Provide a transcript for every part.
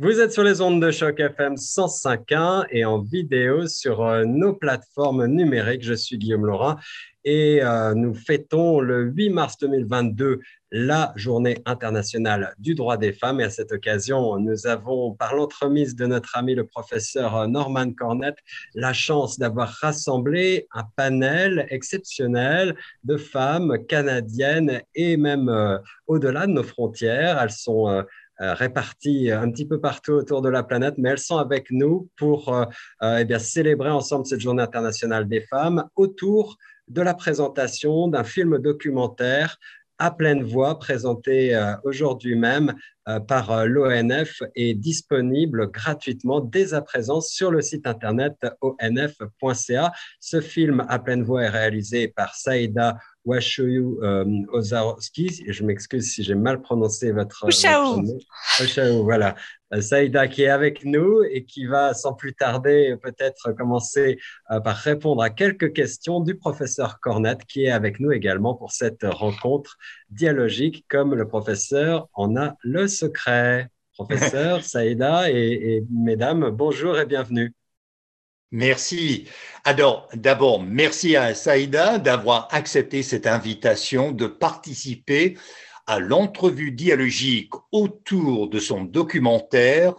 Vous êtes sur les ondes de choc FM 105.1 et en vidéo sur euh, nos plateformes numériques. Je suis Guillaume Laurent et euh, nous fêtons le 8 mars 2022 la journée internationale du droit des femmes. Et à cette occasion, nous avons, par l'entremise de notre ami le professeur euh, Norman Cornett, la chance d'avoir rassemblé un panel exceptionnel de femmes canadiennes et même au-delà de nos frontières. Elles sont réparties un petit peu partout autour de la planète, mais elles sont avec nous pour euh, euh, eh célébrer ensemble cette journée internationale des femmes autour de la présentation d'un film documentaire à pleine voix présenté aujourd'hui même par l'ONF et disponible gratuitement dès à présent sur le site internet onf.ca. Ce film à pleine voix est réalisé par Saïda Washoyu euh, Ozarowski, je m'excuse si j'ai mal prononcé votre, nom. Oshaou, voilà. Euh, Saïda qui est avec nous et qui va sans plus tarder peut-être commencer euh, par répondre à quelques questions du professeur Cornette qui est avec nous également pour cette rencontre dialogique comme le professeur en a le secret. Professeur Saïda et mesdames, bonjour et bienvenue. Merci. Alors, d'abord, merci à Saïda d'avoir accepté cette invitation de participer à l'entrevue dialogique autour de son documentaire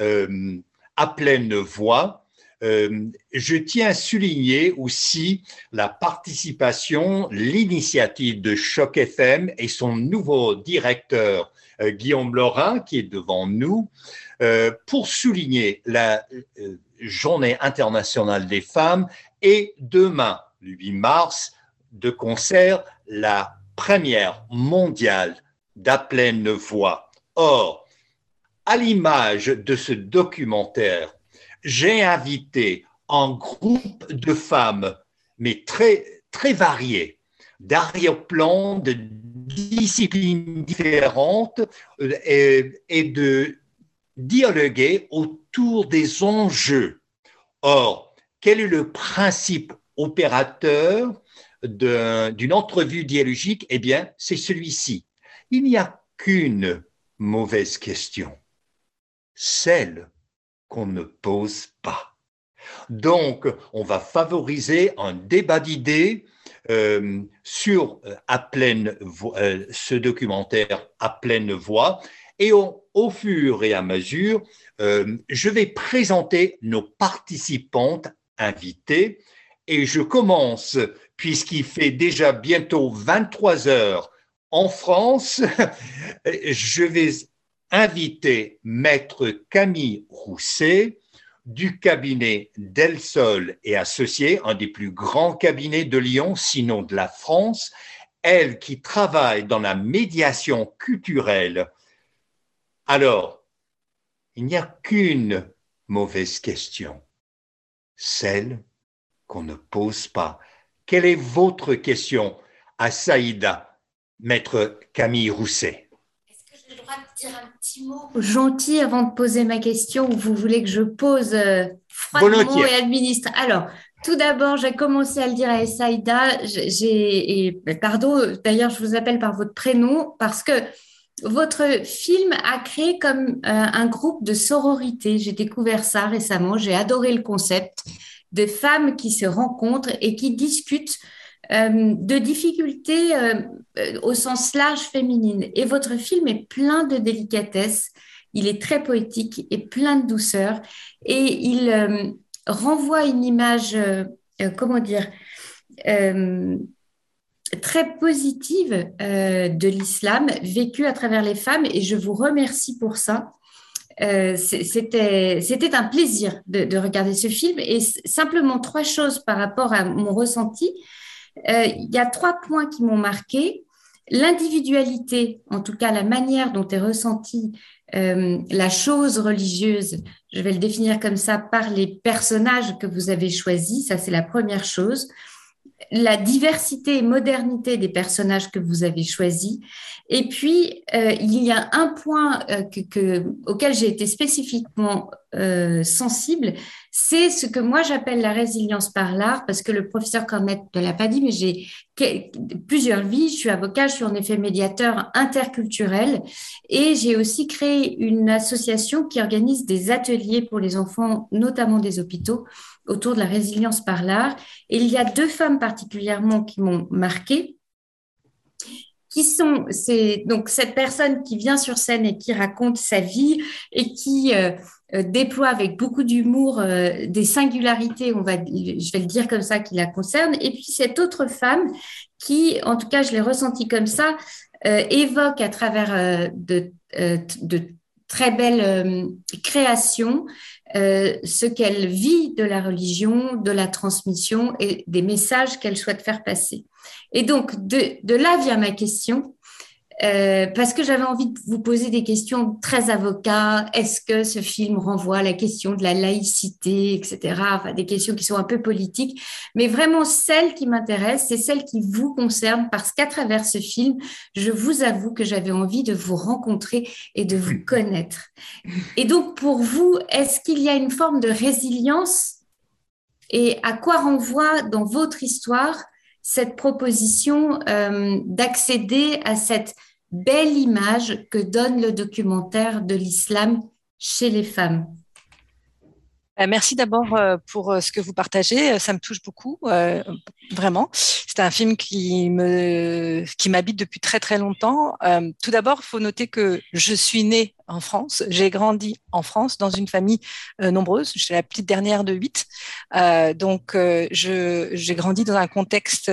euh, à pleine voix. Euh, je tiens à souligner aussi la participation, l'initiative de Choc FM et son nouveau directeur, euh, Guillaume Laurin, qui est devant nous, pour souligner la Journée internationale des femmes et demain, le 8 mars, de concert, la première mondiale d'À pleine voix. Or, à l'image de ce documentaire, j'ai invité un groupe de femmes, mais très, très variées, d'arrière-plan, de disciplines différentes, euh, et, et de dialoguer autour des enjeux. Or, quel est le principe opérateur d'une entrevue dialogique? Eh bien, c'est celui-ci. Il n'y a qu'une mauvaise question, celle qu'on ne pose pas. Donc, on va favoriser un débat d'idées euh, sur euh, à pleine euh, ce documentaire à pleine voix et au, fur et à mesure, euh, je vais présenter nos participantes invitées et je commence, puisqu'il fait déjà bientôt 23 heures en France, je vais inviter Maître Camille Rousset du cabinet Del Sol et Associés, un des plus grands cabinets de Lyon, sinon de la France, elle qui travaille dans la médiation culturelle alors, il n'y a qu'une mauvaise question, celle qu'on ne pose pas. Quelle est votre question à Saïda, maître Camille Rousset? Est-ce que j'ai le droit de dire un petit mot gentil avant de poser ma question ou vous voulez que je pose euh, froidement et administre? Alors, tout d'abord, j'ai commencé à le dire à Saïda, j'ai, et, pardon, d'ailleurs, je vous appelle par votre prénom parce que votre film a créé comme euh, un groupe de sororité. J'ai découvert ça récemment. J'ai adoré le concept de femmes qui se rencontrent et qui discutent euh, de difficultés euh, au sens large féminine. Et votre film est plein de délicatesse. Il est très poétique et plein de douceur. Et il renvoie une image, comment dire, très positive euh, de l'islam vécue à travers les femmes et je vous remercie pour ça. Euh, C'était un plaisir de, de, regarder ce film et simplement trois choses par rapport à mon ressenti. Euh, il y a trois points qui m'ont marqué. L'individualité, en tout cas la manière dont est ressentie la chose religieuse, je vais le définir comme ça, par les personnages que vous avez choisis, ça c'est la première chose la diversité et modernité des personnages que vous avez choisis. Et puis, euh, il y a un point euh, auquel j'ai été spécifiquement euh, sensible, c'est ce que moi j'appelle la résilience par l'art, parce que le professeur Cornette ne l'a pas dit, mais j'ai plusieurs vies. Je suis avocat, je suis en effet médiateur interculturel et j'ai aussi créé une association qui organise des ateliers pour les enfants, notamment des hôpitaux, autour de la résilience par l'art. Et il y a deux femmes particulièrement qui m'ont marqué qui sont c'est donc cette personne qui vient sur scène et qui raconte sa vie et qui euh, euh, déploie avec beaucoup d'humour euh, des singularités, on va, je vais le dire comme ça, qui la concernent. Et puis cette autre femme qui, en tout cas, je l'ai ressenti comme ça, évoque à travers de, de, très belles créations ce qu'elle vit de la religion, de la transmission et des messages qu'elle souhaite faire passer. Et donc, de, là vient ma question, euh, parce que j'avais envie de vous poser des questions très avocat. Est-ce que ce film renvoie à la question de la laïcité, etc. Enfin, des questions qui sont un peu politiques. Mais vraiment, celle qui m'intéresse, c'est celle qui vous concerne, parce qu'à travers ce film, je vous avoue que j'avais envie de vous rencontrer et de vous connaître. Et donc, pour vous, est-ce qu'il y a une forme de résilience? Et à quoi renvoie dans votre histoire cette proposition euh, d'accéder à cette belle image que donne le documentaire de l'islam chez les femmes. Euh, merci d'abord euh, pour ce que vous partagez, ça me touche beaucoup, vraiment. C'est un film qui me qui m'habite depuis très très longtemps. tout d'abord, il faut noter que je suis née en France. J'ai grandi en France dans une famille euh, nombreuse. Je suis la petite dernière de huit. Euh, donc, euh, j'ai grandi dans un contexte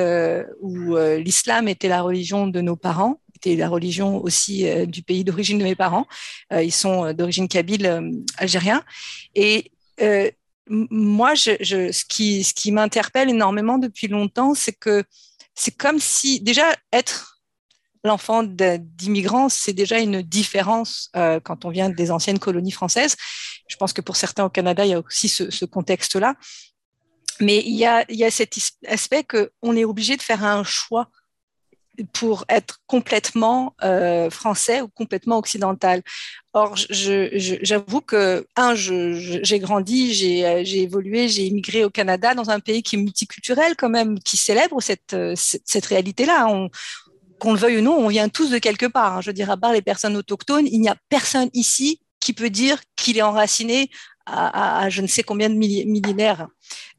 où l'islam était la religion de nos parents, était la religion aussi du pays d'origine de mes parents. ils sont d'origine kabyle, algérien. Et moi, ce qui, ce qui m'interpelle énormément depuis longtemps, c'est que c'est comme si déjà être l'enfant d'immigrants, c'est déjà une différence euh, quand on vient des anciennes colonies françaises. Je pense que pour certains au Canada, il y a aussi ce, contexte-là. Mais il y, a, il y a cet aspect qu'on est obligé de faire un choix pour être complètement euh, français ou complètement occidental. Or, j'avoue que, un, j'ai grandi, j'ai évolué, j'ai immigré au Canada dans un pays qui est multiculturel quand même, qui célèbre cette, cette, cette réalité-là. On, qu'on le veuille ou non, on vient tous de quelque part. Hein. Je veux dire, à part les personnes autochtones, il n'y a personne ici qui peut dire qu'il est enraciné à, je ne sais combien de millénaires.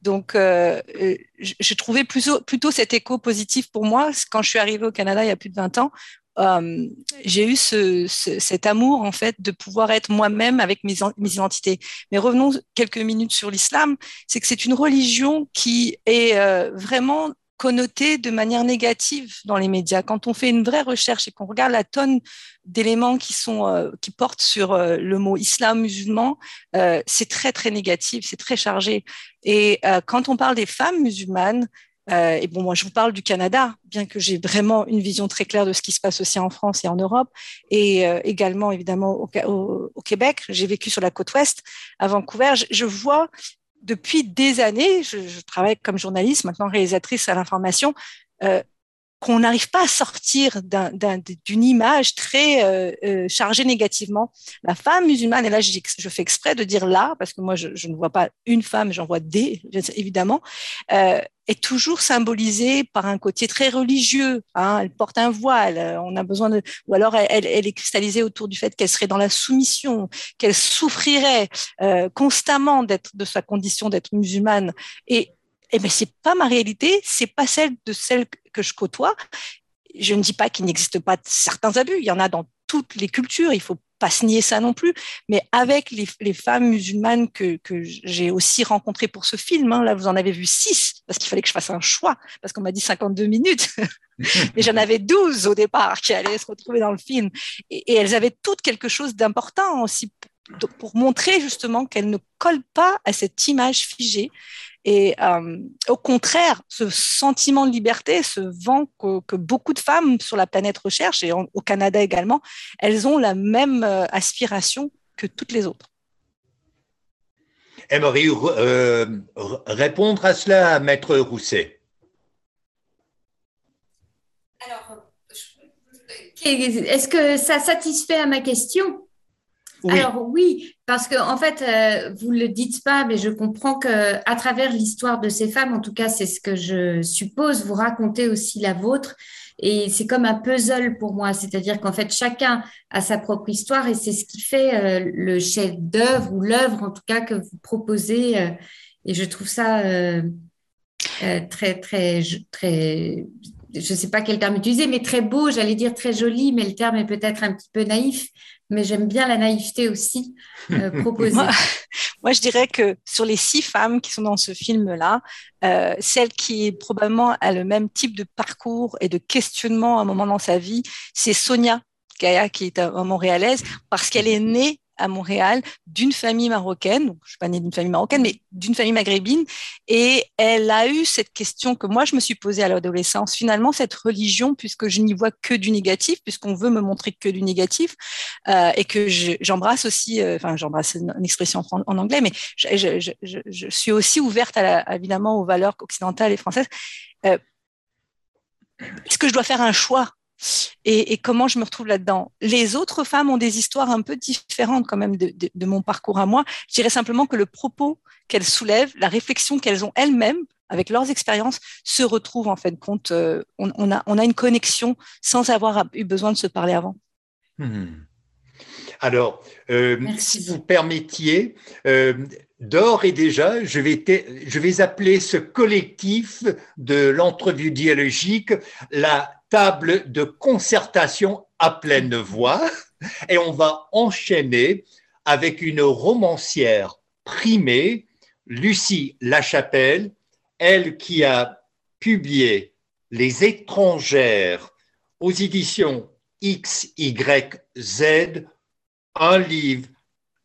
Donc, euh, euh j'ai trouvé plutôt, plutôt cet écho positif pour moi quand je suis arrivée au Canada il y a plus de 20 ans. Euh, j'ai eu ce, cet amour en fait de pouvoir être moi-même avec mes, mes, identités. Mais revenons quelques minutes sur l'islam, c'est que c'est une religion qui est euh, vraiment connoté de manière négative dans les médias. Quand on fait une vraie recherche et qu'on regarde la tonne d'éléments qui sont euh, qui portent sur euh, le mot islam musulman, euh, c'est très très négatif, c'est très chargé. Et quand on parle des femmes musulmanes, et bon, moi je vous parle du Canada, bien que j'ai vraiment une vision très claire de ce qui se passe aussi en France et en Europe, et également évidemment au, Québec. J'ai vécu sur la côte ouest, à Vancouver. Je vois depuis des années, je, travaille comme journaliste, maintenant réalisatrice à l'information, euh, qu'on n'arrive pas à sortir d'une image très euh, euh, chargée négativement. La femme musulmane, et là je, fais exprès de dire là, parce que moi je, je ne vois pas une femme, j'en vois des, évidemment, euh, est toujours symbolisée par un côté très religieux. Hein, elle porte un voile, euh, on a besoin de, ou alors elle, elle est cristallisée autour du fait qu'elle serait dans la soumission, qu'elle souffrirait euh, constamment de sa condition d'être musulmane. Et eh ben c'est pas ma réalité, c'est pas celle de celle que je côtoie. Je ne dis pas qu'il n'existe pas certains abus, il y en a dans toutes les cultures, il faut pas se nier ça non plus, mais avec les, femmes musulmanes que, j'ai aussi rencontrées pour ce film, hein, là vous en avez vu six, parce qu'il fallait que je fasse un choix, parce qu'on m'a dit 52 minutes, mais j'en avais 12 au départ qui allaient se retrouver dans le film, et, elles avaient toutes quelque chose d'important aussi pour montrer justement qu'elles ne collent pas à cette image figée et euh, au contraire, ce sentiment de liberté, ce vent que, beaucoup de femmes sur la planète recherchent, et au Canada également, elles ont la même euh, aspiration que toutes les autres. Aimerais euh, répondre à cela, Maître Rousset? Alors, est-ce que ça satisfait à ma question? Alors oui, parce que en fait, euh, vous ne le dites pas, mais je comprends que à travers l'histoire de ces femmes, en tout cas, c'est ce que je suppose, vous racontez aussi la vôtre. Et c'est comme un puzzle pour moi, c'est-à-dire qu'en fait, chacun a sa propre histoire et c'est ce qui fait euh, le chef d'œuvre ou l'œuvre, en tout cas, que vous proposez. Euh, et je trouve ça très, très, très, je ne sais pas quel terme utiliser, mais très beau, j'allais dire très joli, mais le terme est peut-être un petit peu naïf mais j'aime bien la naïveté aussi euh, proposée. moi, je dirais que sur les six femmes qui sont dans ce film-là, euh, celle qui probablement a le même type de parcours et de questionnement à un moment dans sa vie, c'est Sonia Gaïa, qui est un montréalaise, parce qu'elle est née à Montréal d'une famille marocaine. Donc, je suis pas née d'une famille marocaine, mais d'une famille maghrébine. Et elle a eu cette question que moi, je me suis posée à l'adolescence. Finalement, cette religion, puisque je n'y vois que du négatif, puisqu'on veut me montrer que du négatif, euh, et que j'embrasse aussi, euh, enfin, j'embrasse une, expression en, anglais, mais je, suis aussi ouverte à évidemment aux valeurs occidentales et françaises. Euh, est-ce que je dois faire un choix et, comment je me retrouve là-dedans? Les autres femmes ont des histoires un peu différentes quand même de, mon parcours à moi. Je dirais simplement que le propos qu'elles soulèvent, la réflexion qu'elles ont elles-mêmes avec leurs expériences, se retrouvent en fin de compte. Euh, on, a, on, a, une connexion sans avoir eu besoin de se parler avant. Hmm. Alors, euh, si vous permettiez, euh, d'or et déjà, je vais, je vais appeler ce collectif de l'entrevue dialogique la table de concertation à pleine voix et on va enchaîner avec une romancière primée, Lucie Lachapelle, elle qui a publié Les étrangères aux éditions XYZ, un livre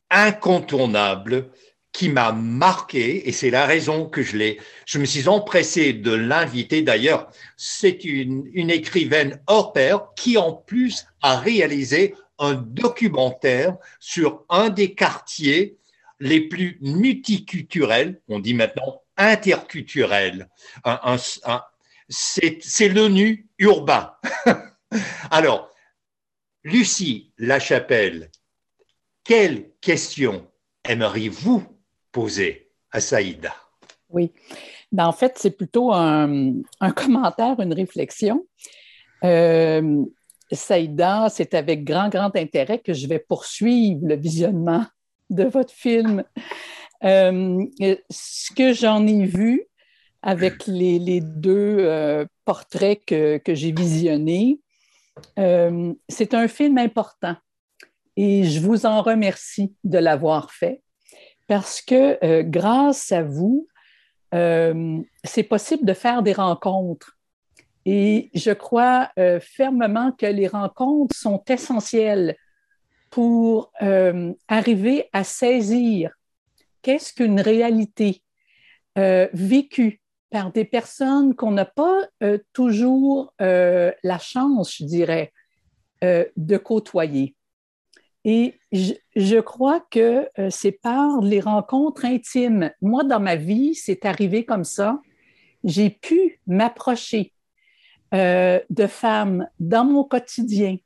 incontournable qui m'a marqué et c'est la raison que je l'ai. Je me suis empressé de l'inviter. D'ailleurs, c'est une, écrivaine hors pair qui en plus a réalisé un documentaire sur un des quartiers les plus multiculturels, on dit maintenant interculturels. C'est l'ONU urbain. Alors, Lucie Lachapelle, quelle question aimeriez-vous poser à Saïda? Oui. Ben, en fait, c'est plutôt un, commentaire, une réflexion. Euh, Saïda, c'est avec grand, grand intérêt que je vais poursuivre le visionnement de votre film. Euh, ce que j'en ai vu avec les, deux euh, portraits que, que j'ai visionnés, c'est un film important et je vous en remercie de l'avoir fait parce que euh, grâce à vous, euh, c'est possible de faire des rencontres. Et je crois euh, fermement que les rencontres sont essentielles pour arriver à saisir qu'est-ce qu'une réalité vécue par des personnes qu'on n'a pas toujours la chance, je dirais, de côtoyer. Et je, crois que euh, c'est par les rencontres intimes. Moi, dans ma vie, c'est arrivé comme ça. J'ai pu m'approcher euh, de femmes dans mon quotidien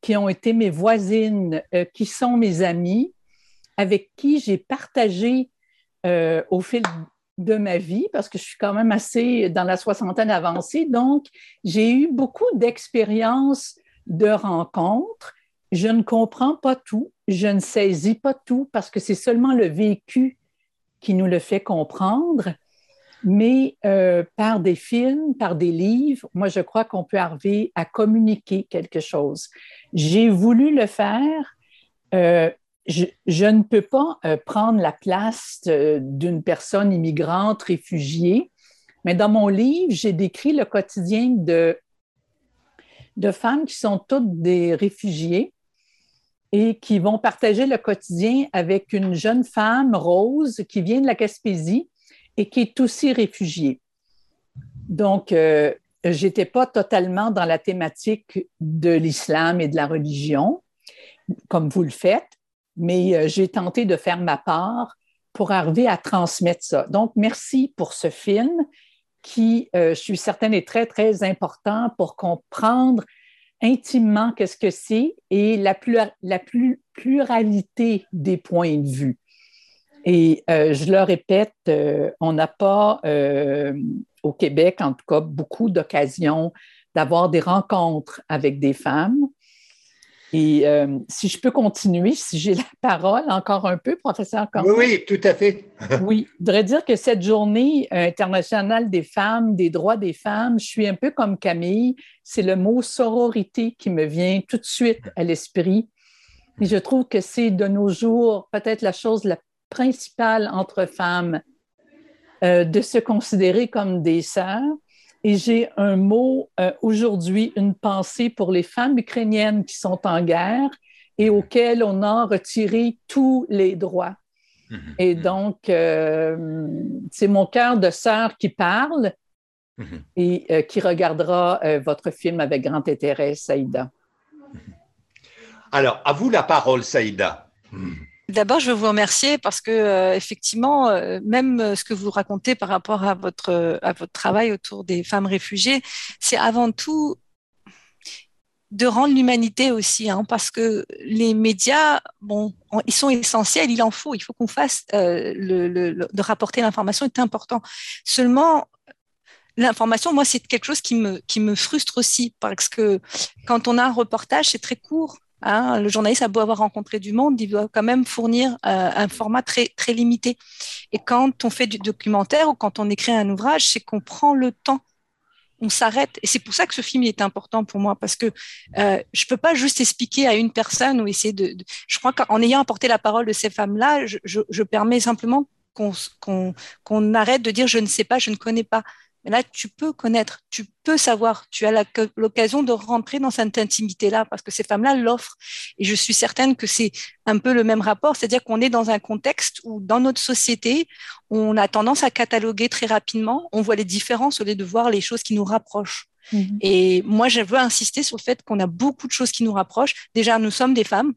qui ont été mes voisines, euh, qui sont mes amies, avec qui j'ai partagé au fil de ma vie, parce que je suis quand même assez dans la soixantaine avancée, donc j'ai eu beaucoup d'expériences de rencontres je ne comprends pas tout, je ne saisis pas tout parce que c'est seulement le vécu qui nous le fait comprendre, mais euh, par des films, par des livres, moi je crois qu'on peut arriver à communiquer quelque chose. J'ai voulu le faire. Euh, je, ne peux pas euh, prendre la place d'une personne immigrante, réfugiée, mais dans mon livre, j'ai décrit le quotidien de, de femmes qui sont toutes des réfugiés et qui vont partager le quotidien avec une jeune femme, Rose, qui vient de la Gaspésie et qui est aussi réfugiée. Donc, euh, je n'étais pas totalement dans la thématique de l'islam et de la religion, comme vous le faites, mais euh, j'ai tenté de faire ma part pour arriver à transmettre ça. Donc, merci pour ce film qui, euh, je suis certaine, est très, très important pour comprendre intimement qu'est-ce que c'est et la, la pluralité des points de vue. Et euh, je le répète, euh, on n'a pas euh, au Québec, en tout cas, beaucoup d'occasions d'avoir des rencontres avec des femmes. Et si je peux continuer, si j'ai la parole encore un peu, professeur Oui, oui, tout à fait. oui, je voudrais dire que cette journée internationale des femmes, des droits des femmes, je suis un peu comme Camille. C'est le mot sororité qui me vient tout de suite à l'esprit. Et je trouve que c'est de nos jours peut-être la chose la principale entre femmes euh, de se considérer comme des sœurs. Et j'ai un mot euh, aujourd'hui, une pensée pour les femmes ukrainiennes qui sont en guerre et auxquelles on a retiré tous les droits. Mhm. Et donc, euh, c'est mon cœur de sœur qui parle mhm. et qui regardera votre film avec grand intérêt, Saïda. Mhm. Alors, à vous la parole, Saïda. D'abord, je veux vous remercier parce que euh, effectivement, euh, même euh, ce que vous racontez par rapport à votre travail autour des femmes réfugiées, c'est avant tout de rendre l'humanité aussi, hein, parce que les médias, bon, ils sont essentiels, il en faut, il faut qu'on fasse de rapporter l'information est important. Seulement, l'information, moi, c'est quelque chose qui me frustre aussi parce que quand on a un reportage, c'est très court Hein, le journaliste a beau avoir rencontré du monde, il doit quand même fournir euh, un format très, très limité. Et quand on fait du documentaire ou quand on écrit un ouvrage, c'est qu'on prend le temps, on s'arrête. Et c'est pour ça que ce film est important pour moi, parce que euh, je peux pas juste expliquer à une personne ou essayer de... Je crois qu'en ayant apporté la parole de ces femmes-là, je, permets simplement qu'on arrête de dire je ne sais pas, je ne connais pas. Mais là, tu peux connaître, tu peux savoir, tu as l'occasion de rentrer dans cette intimité-là parce que ces femmes-là l'offrent. Et je suis certaine que c'est un peu le même rapport, c'est-à-dire qu'on est dans un contexte où, dans notre société, on a tendance à cataloguer très rapidement, on voit les différences au lieu de voir les choses qui nous rapprochent. Mhm. Et moi, je veux insister sur le fait qu'on a beaucoup de choses qui nous rapprochent. Déjà, nous sommes des femmes.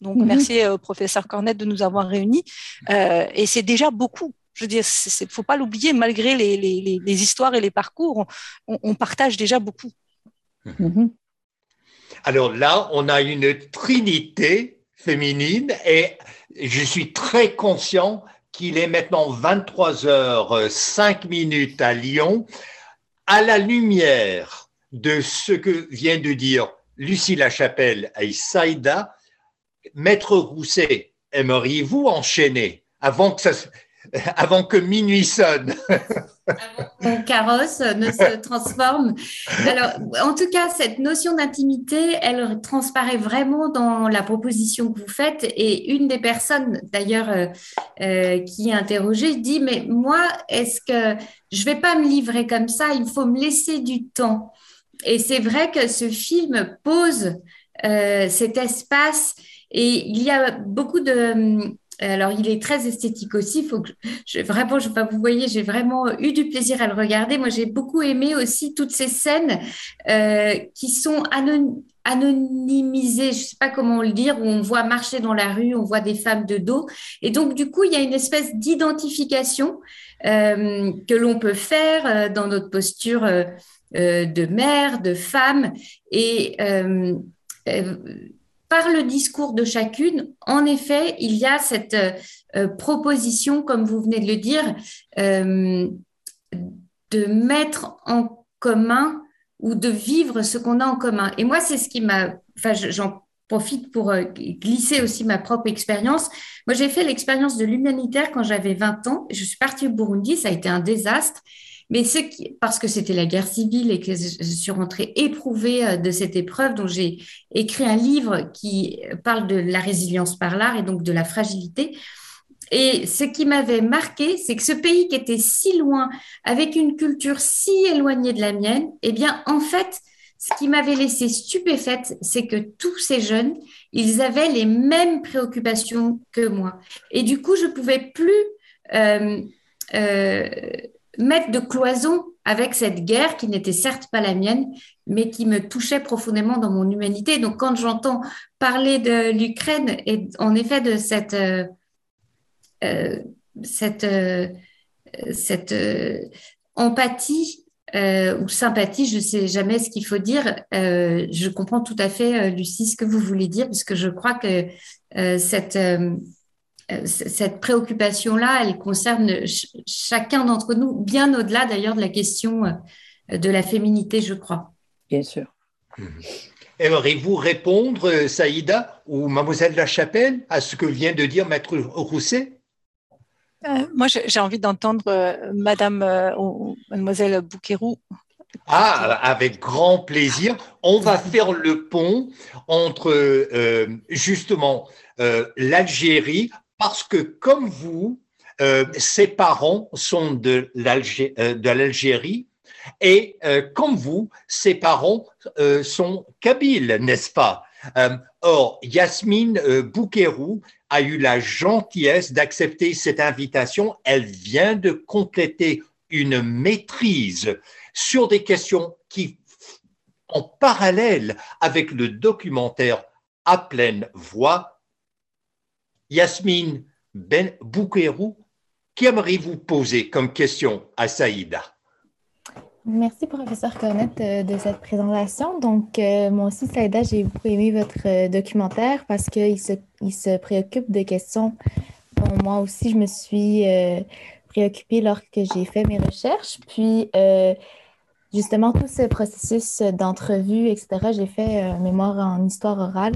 Donc, mhm. merci au professeur Cornette de nous avoir réunis. Euh, et c'est déjà beaucoup. Je veux dire, il ne faut pas l'oublier, malgré les, les, les, histoires et les parcours, on, on partage déjà beaucoup. Mhm. Alors là, on a une trinité féminine et je suis très conscient qu'il est maintenant 23 h 5 minutes à Lyon. À la lumière de ce que vient de dire Lucie Lachapelle et Saïda, Maître Rousset, aimeriez-vous enchaîner avant que ça, avant que minuit sonne. avant que mon carrosse ne se transforme. Alors, en tout cas, cette notion d'intimité, elle transparaît vraiment dans la proposition que vous faites. Et une des personnes, d'ailleurs, euh, euh, qui est interrogée, dit, mais moi, est-ce que je vais pas me livrer comme ça, il faut me laisser du temps. Et c'est vrai que ce film pose euh, cet espace et il y a beaucoup de alors, il est très esthétique aussi. Vraiment, je, vous voyez, j'ai vraiment eu du plaisir à le regarder. Moi, j'ai beaucoup aimé aussi toutes ces scènes euh, qui sont anonymisées, je ne sais pas comment le dire, où on voit marcher dans la rue, on voit des femmes de dos. Et donc, du coup, il y a une espèce d'identification euh, que l'on peut faire euh, dans notre posture de mère, de femme. Et par le discours de chacune, en effet, il y a cette euh, proposition, comme vous venez de le dire, euh, de mettre en commun ou de vivre ce qu'on a en commun. Et moi, c'est ce qui m'a... Enfin, j'en profite pour euh, glisser aussi ma propre expérience. Moi, j'ai fait l'expérience de l'humanitaire quand j'avais 20 ans. Je suis partie au Burundi, ça a été un désastre. Mais parce que c'était la guerre civile et que je suis rentrée éprouvée euh, de cette épreuve, dont j'ai écrit un livre qui parle de la résilience par l'art et donc de la fragilité. Et ce qui m'avait marqué, c'est que ce pays qui était si loin, avec une culture si éloignée de la mienne, eh bien, en fait, ce qui m'avait laissé stupéfaite, c'est que tous ces jeunes, ils avaient les mêmes préoccupations que moi. Et du coup, je pouvais plus euh, euh, mettre de cloison avec cette guerre qui n'était certes pas la mienne, mais qui me touchait profondément dans mon humanité. Donc quand j'entends parler de l'Ukraine et en effet de cette, euh, euh, cette, euh, empathie ou sympathie, je ne sais jamais ce qu'il faut dire. je comprends tout à fait, Lucie, ce que vous voulez dire, parce que je crois que cette, cette préoccupation-là, elle concerne chacun d'entre nous, bien au-delà d'ailleurs de la question de la féminité, je crois. Bien sûr. Mmh. Aimeriez-vous répondre, euh, Saïda ou Mademoiselle Lachapelle, à ce que vient de dire Maître Rousset? Euh, Moi, j'ai envie d'entendre euh, Madame ou Mademoiselle Bouquerou. Ah, avec grand plaisir. On va faire le pont entre justement l'Algérie, parce que comme vous, ses parents sont de l'Algérie et euh, comme vous, ses parents euh, sont kabyles, n'est-ce pas? Euh, Or, Yasmine Boukerou a eu la gentillesse d'accepter cette invitation. Elle vient de compléter une maîtrise sur des questions qui, en parallèle avec le documentaire à pleine voix, Yasmine Ben Boukerou, qu'aimeriez-vous poser comme question à Saïda? Merci, professeur Cornette, euh, de cette présentation. Donc, euh, moi aussi, Saïda, j'ai beaucoup aimé votre euh, documentaire parce qu'il se, il se préoccupe de questions dont moi aussi, je me suis préoccupée lorsque j'ai fait mes recherches. Puis, justement, tout ce processus d'entrevue, etc., j'ai fait un mémoire en histoire orale.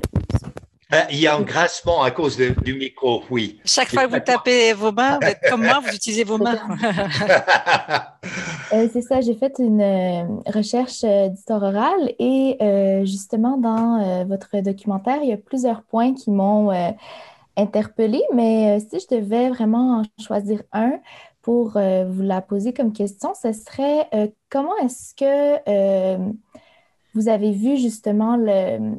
Euh, il y a un grincement à cause du micro, oui. Chaque fois que vous tapez vos mains, vous êtes comme moi, vous utilisez vos mains. Euh, c'est ça, j'ai fait une euh, recherche d'histoire orale et justement dans votre documentaire, il y a plusieurs points qui m'ont interpellée, mais si je devais vraiment en choisir un pour vous la poser comme question, ce serait comment est-ce que vous avez vu justement le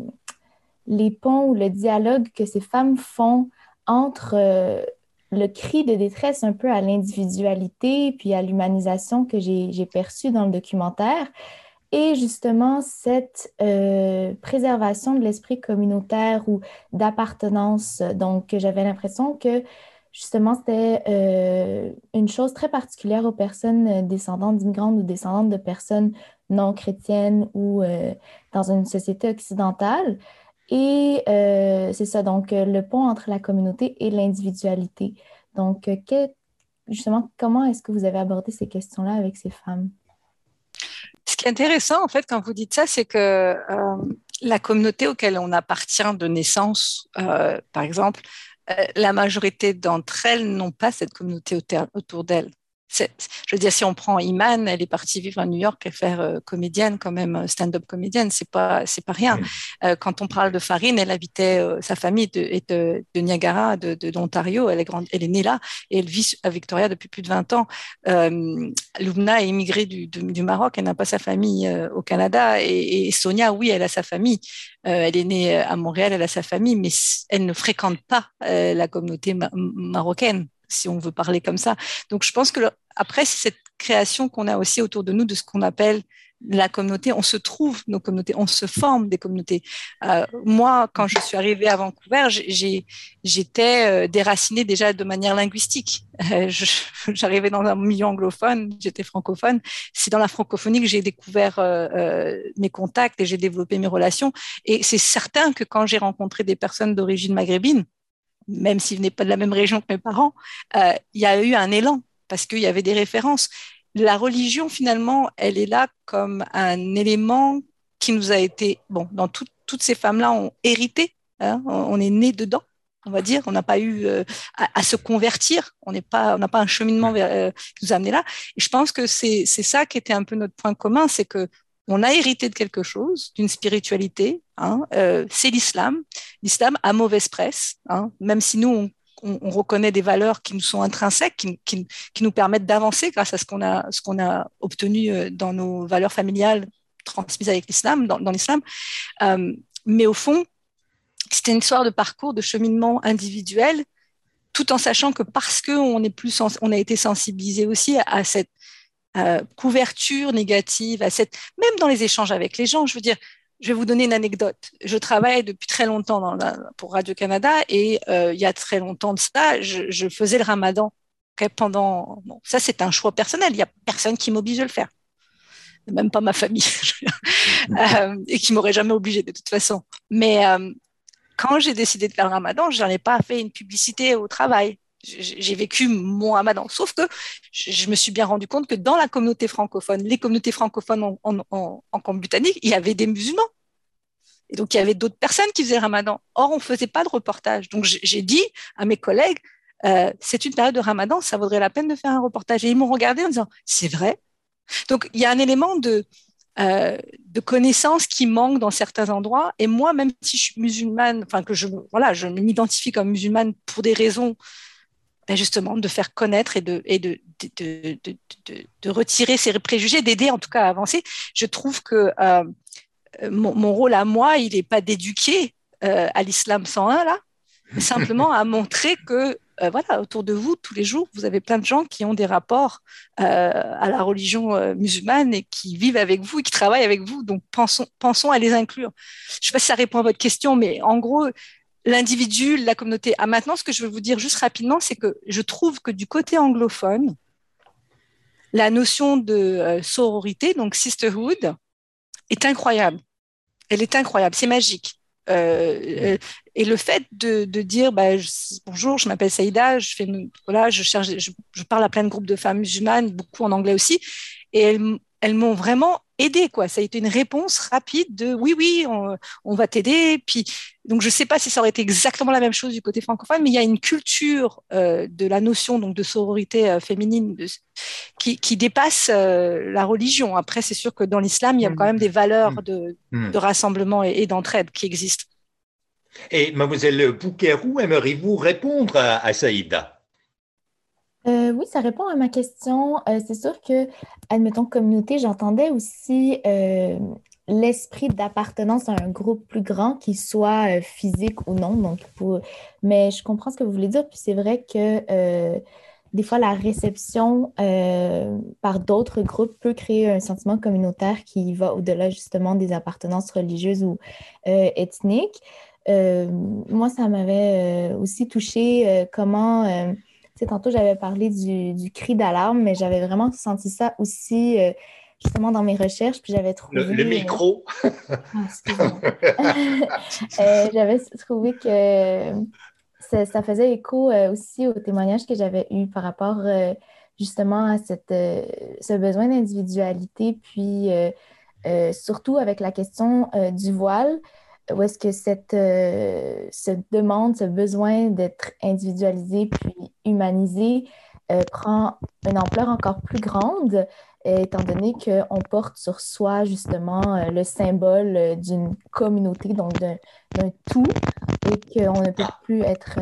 les ponts ou le dialogue que ces femmes font entre euh, le cri de détresse un peu à l'individualité puis à l'humanisation que j'ai perçu dans le documentaire et justement cette euh, préservation de l'esprit communautaire ou d'appartenance. Donc, j'avais l'impression que justement, c'était euh, une chose très particulière aux personnes descendantes d'immigrantes ou descendantes de personnes non chrétiennes ou dans une société occidentale. Et euh, c'est ça, donc euh, le pont entre la communauté et l'individualité. Donc, euh, justement, comment est-ce que vous avez abordé ces questions-là avec ces femmes? Ce qui est intéressant, en fait, quand vous dites ça, c'est que la communauté auquel on appartient de naissance, par exemple, la majorité d'entre elles n'ont pas cette communauté autour d'elles je veux dire, si on prend Iman, elle est partie vivre à New York et faire euh, comédienne, quand même, euh, stand-up comédienne, c'est pas, c'est pas rien. Euh, quand on parle de Farine, elle habitait, sa famille de, est de, Niagara, de, de l'Ontario, elle est grande, elle est née là et elle vit à Victoria depuis plus de 20 ans. Loubna est immigrée du, du, Maroc, elle n'a pas sa famille au Canada et, Sonia, oui, elle a sa famille. elle est née à Montréal, elle a sa famille, mais elle ne fréquente pas la communauté marocaine si on veut parler comme ça. Donc, je pense que après, c'est cette création qu'on a aussi autour de nous de ce qu'on appelle la communauté. On se trouve nos communautés, on se forme des communautés. Euh, moi, quand je suis arrivée à Vancouver, j'étais euh, déracinée déjà de manière linguistique. Euh, j'arrivais dans un milieu anglophone, j'étais francophone. C'est dans la francophonie que j'ai découvert mes contacts et j'ai développé mes relations. Et c'est certain que quand j'ai rencontré des personnes d'origine maghrébine, même s'ils venaient pas de la même région que mes parents, euh, il y a eu un élan parce qu'il y avait des références. La religion, finalement, elle est là comme un élément qui nous a été, bon, dans toutes ces femmes-là ont hérité, hein, on est né dedans, on va dire, on n'a pas eu euh, à, se convertir, on n'est pas, on n'a pas un cheminement euh, qui nous a amené là. Et je pense que c'est ça qui était un peu notre point commun, c'est que on a hérité de quelque chose, d'une spiritualité. Hein, euh, c'est l'islam. L'islam a mauvaise presse, hein, même si nous, on, reconnaît des valeurs qui nous sont intrinsèques, qui, nous permettent d'avancer grâce à ce qu'on a, obtenu euh, dans nos valeurs familiales transmises avec l'islam, dans, l'islam. Euh, mais au fond, c'était une histoire de parcours, de cheminement individuel, tout en sachant que parce qu'on a été sensibilisé aussi à cette euh, couverture négative, à même dans les échanges avec les gens. Je veux dire, je vais vous donner une anecdote. Je travaille depuis très longtemps pour Radio-Canada et euh, il y a très longtemps de ça, je, faisais le ramadan pendant. Bon, ça, c'est un choix personnel. Il n'y a personne qui m'oblige à le faire. même pas ma famille, euh, et qui m'aurait jamais obligée de toute façon. Mais quand j'ai décidé de faire le ramadan, je n'en ai pas fait une publicité au travail. J'ai vécu mon ramadan. Sauf que je me suis bien rendu compte que dans la communauté francophone, les communautés francophones en, en, britannique, il y avait des musulmans. Et donc, il y avait d'autres personnes qui faisaient ramadan. Or, on ne faisait pas de reportage. Donc, j'ai dit à mes collègues, euh, c'est une période de ramadan, ça vaudrait la peine de faire un reportage. Et ils m'ont regardé en disant, c'est vrai. Donc, il y a un élément de, euh, de connaissances qui manque dans certains endroits. Et moi, même si je suis musulmane, enfin que je, voilà, je m'identifie comme musulmane pour des raisons ben justement de faire connaître et de, de, de, de, de retirer ces préjugés, d'aider en tout cas à avancer. Je trouve que euh, mon, rôle à moi, il n'est pas d'éduquer euh, à l'islam 101 là, mais simplement à montrer que euh, voilà, autour de vous, tous les jours, vous avez plein de gens qui ont des rapports à la religion musulmane et qui vivent avec vous et qui travaillent avec vous. Donc, pensons, pensons à les inclure. Je ne sais pas si ça répond à votre question, mais en gros, l'individu, la communauté. Ah, maintenant, ce que je veux vous dire juste rapidement, c'est que je trouve que du côté anglophone, la notion de sororité, donc sisterhood, est incroyable. Elle est incroyable, c'est magique. Euh, euh, et le fait de, dire bah, bonjour, je m'appelle Saïda, je fais voilà, je cherche, je, je, parle à plein de groupes de femmes musulmanes, beaucoup en anglais aussi, et elles, elles m'ont vraiment aidé quoi. Ça a été une réponse rapide de oui oui, on, on va t'aider. Puis donc je sais pas si ça aurait été exactement la même chose du côté francophone, mais il y a une culture euh, de la notion donc de sororité euh, féminine de, qui, qui, dépasse euh, la religion. Après c'est sûr que dans l'islam il y a quand même des valeurs mm. de, mm. de rassemblement et, et d'entraide qui existent. Et mademoiselle Bouquerou, aimeriez-vous répondre à, à Saïda? Euh, oui, ça répond à ma question. Euh, c'est sûr que, admettons, communauté, j'entendais aussi euh, l'esprit d'appartenance à un groupe plus grand, qui soit physique ou non. Donc. Mais je comprends ce que vous voulez dire. Puis c'est vrai que des fois, la réception par d'autres groupes peut créer un sentiment communautaire qui va au-delà justement des appartenances religieuses ou ethniques. moi, ça m'avait aussi touché comment tantôt, j'avais parlé du, cri d'alarme, mais j'avais vraiment senti ça aussi euh, justement dans mes recherches. Puis j'avais trouvé. Le, micro. Ah, euh, j'avais trouvé que ça, faisait écho euh, aussi au témoignage que j'avais eu par rapport justement à cette, ce besoin d'individualité, puis surtout avec la question du voile où est-ce que cette, euh, demande, ce besoin d'être individualisé puis humanisé euh, prend une ampleur encore plus grande, étant donné qu'on porte sur soi justement euh, le symbole d'une communauté, donc d'un tout, et qu'on ne peut plus être...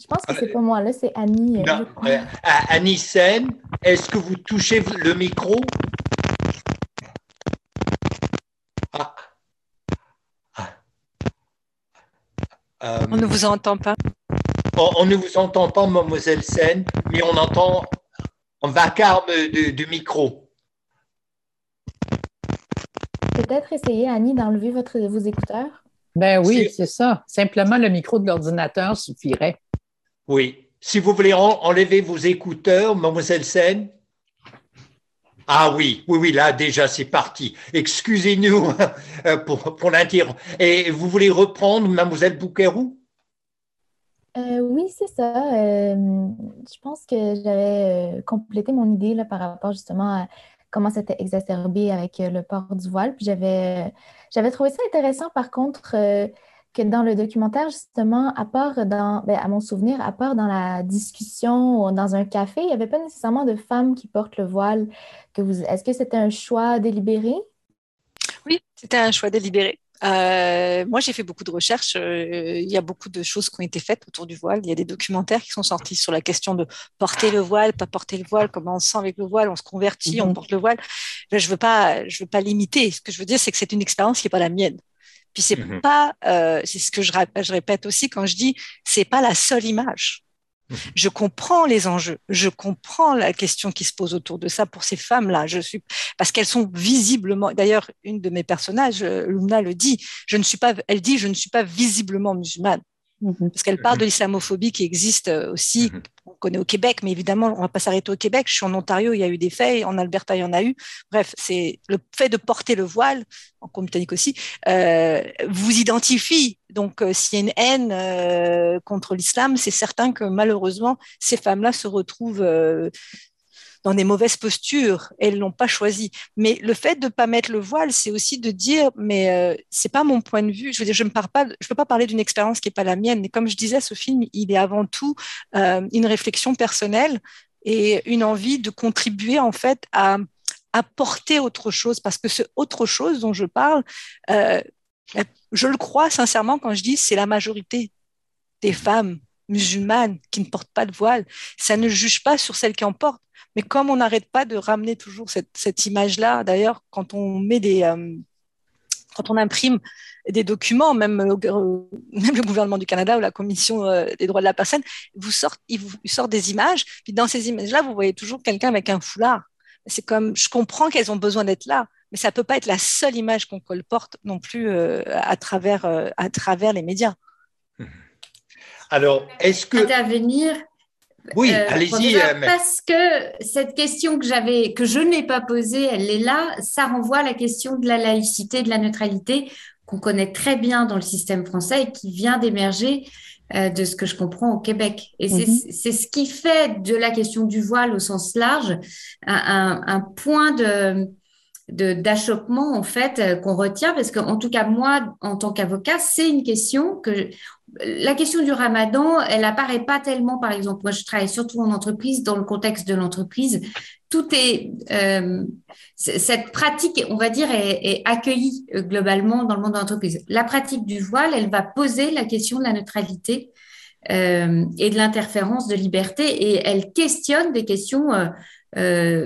je pense que c'est pas moi, là, c'est Annie. Annie Sen, est-ce que vous touchez le micro? Euh, on ne vous entend pas. On, ne vous entend pas, mademoiselle Sen, mais on entend un vacarme de, micro. Peut-être essayer, Annie, d'enlever votre, vos écouteurs. Ben oui, c'est ça. Simplement, le micro de l'ordinateur suffirait. Oui. Si vous voulez enlever vos écouteurs, mademoiselle Sen, ah oui, oui, oui, là déjà c'est parti. Excusez-nous euh, pour, l'interrompre. Et vous voulez reprendre Mademoiselle Bouquerou? Euh, Oui, c'est ça. Euh, je pense que j'avais complété mon idée là, par rapport justement à comment c'était exacerbé avec le port du voile. Puis j'avais, j'avais trouvé ça intéressant par contre que dans le documentaire, justement, à part dans, ben, à mon souvenir, à part dans la discussion ou dans un café, il n'y avait pas nécessairement de femmes qui portent le voile. Que vous... Est-ce que c'était un choix délibéré? Oui, c'était un choix délibéré. Euh, moi, j'ai fait beaucoup de recherches. Euh, il y a beaucoup de choses qui ont été faites autour du voile. Il y a des documentaires qui sont sortis sur la question de porter le voile, pas porter le voile, comment on se sent avec le voile, on se convertit, on mhm. porte le voile. je veux pas, je veux pas limiter. Ce que je veux dire, c'est que c'est une expérience qui n'est pas la mienne. Puis c'est mhm. pas, euh, c'est ce que je, je, répète aussi quand je dis, c'est pas la seule image. Mhm. Je comprends les enjeux, je comprends la question qui se pose autour de ça pour ces femmes-là. Je suis parce qu'elles sont visiblement. D'ailleurs, une de mes personnages, euh, Luna, le dit. Je ne suis pas. Elle dit, je ne suis pas visiblement musulmane. Mhm. Parce qu'elle parle de l'islamophobie qui existe aussi, mhm. on connaît au Québec, mais évidemment, on ne va pas s'arrêter au Québec. Je suis en Ontario, il y a eu des faits, en Alberta, il y en a eu. Bref, c'est le fait de porter le voile, en Britannique aussi, euh, vous identifie. Donc, euh, s'il y a une haine euh, contre l'islam, c'est certain que malheureusement, ces femmes-là se retrouvent dans des mauvaises postures. Elles l'ont pas choisi. Mais le fait de pas mettre le voile, c'est aussi de dire, mais euh, c'est pas mon point de vue. Je veux dire, je ne parle pas, je peux pas parler d'une expérience qui est pas la mienne. Et comme je disais, ce film, il est avant tout euh, une réflexion personnelle et une envie de contribuer en fait à apporter autre chose, parce que ce autre chose dont je parle, euh, je le crois sincèrement quand je dis c'est la majorité des femmes musulmanes qui ne portent pas de voile. Ça ne juge pas sur celles qui en portent. Mais comme on n'arrête pas de ramener toujours cette, image-là, d'ailleurs, quand on met des, euh, quand on imprime des documents, même le, même le, gouvernement du Canada ou la Commission euh, des droits de la personne, vous sortent, ils vous sortent des images. Puis dans ces images-là, vous voyez toujours quelqu'un avec un foulard. C'est comme, je comprends qu'elles ont besoin d'être là, mais ça peut pas être la seule image qu'on colporte non plus euh, à travers à travers les médias. Alors, est-ce que intervenir oui, euh, allez-y. Euh, parce que cette question que j'avais, que je n'ai pas posée, elle est là. Ça renvoie à la question de la laïcité, de la neutralité qu'on connaît très bien dans le système français et qui vient d'émerger euh, de ce que je comprends au Québec. Et c'est mhm. ce qui fait de la question du voile au sens large un, un point de d'achoppement en fait qu'on retient parce qu'en tout cas moi en tant qu'avocat c'est une question que la question du ramadan, elle apparaît pas tellement, par exemple, moi je travaille surtout en entreprise, dans le contexte de l'entreprise, tout est, euh, cette pratique, on va dire, est, accueillie euh, globalement dans le monde de l'entreprise. La pratique du voile, elle va poser la question de la neutralité euh, et de l'interférence de liberté et elle questionne des questions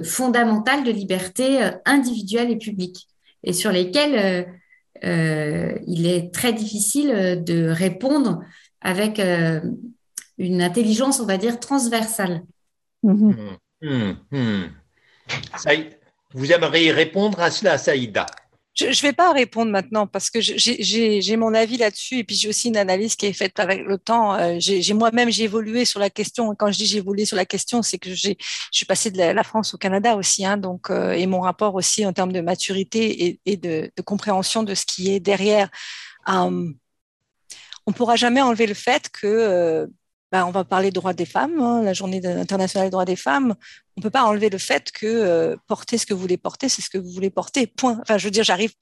fondamentales de liberté individuelle et publique et sur lesquelles euh, il est très difficile euh, de répondre avec euh, une intelligence, on va dire, transversale. Mmh. Mmh. Mmh. vous aimeriez répondre à cela, Saïda? Je ne vais pas répondre maintenant parce que j'ai mon avis là-dessus et puis j'ai aussi une analyse qui est faite avec le temps. Euh, moi-même j'ai évolué sur la question. Quand je dis j'ai évolué sur la question, c'est que je suis passée de la, France au Canada aussi, hein, donc euh, et mon rapport aussi en termes de maturité et, de, compréhension de ce qui est derrière. Um, on pourra jamais enlever le fait que euh, ben, va parler droits des femmes, hein, la journée internationale des droits des femmes on peut pas enlever le fait que euh, porter ce que vous voulez porter, c'est ce que vous voulez porter. Point. Enfin, je veux dire, j'arrive.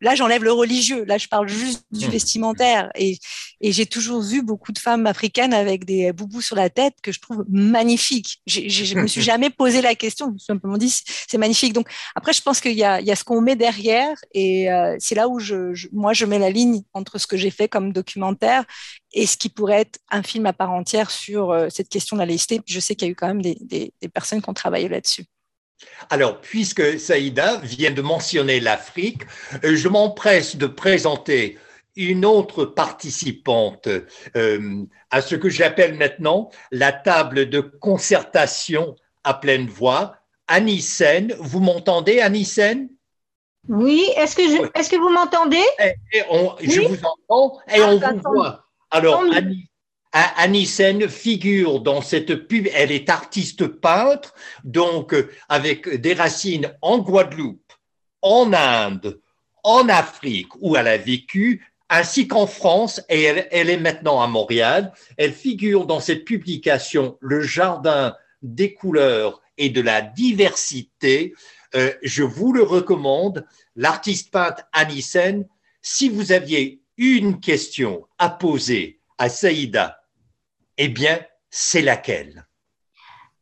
Là, j'enlève le religieux. Là, je parle juste du mmh. vestimentaire. Et, et j'ai toujours vu beaucoup de femmes africaines avec des boubous sur la tête que je trouve magnifiques. Je me suis jamais posé la question. Je me suis simplement dit, c'est magnifique. Donc après, je pense qu'il y a, il y a ce qu'on met derrière, et euh, c'est là où je, moi, je mets la ligne entre ce que j'ai fait comme documentaire et ce qui pourrait être un film à part entière sur euh, cette question de la laïcité. je sais qu'il y a eu quand même des, des, personnes qui ont travaillé là-dessus. Alors, puisque Saïda vient de mentionner l'Afrique, euh, je m'empresse de présenter une autre participante euh, à ce que j'appelle maintenant la table de concertation à pleine voix. Anissène, vous m'entendez, Anissène Oui, est-ce que, je, est-ce que vous m'entendez? Je vous entends et ah, on vous voit. Alors, Anissène figure dans cette pub, elle est artiste peintre, donc euh, avec des racines en Guadeloupe, en Inde, en Afrique, où elle a vécu, ainsi qu'en France, et elle, est maintenant à Montréal. Elle figure dans cette publication Le Jardin des couleurs et de la diversité. Euh, je vous le recommande, l'artiste peintre Anissène. Si vous aviez une question à poser à Saïda, eh bien, c'est laquelle?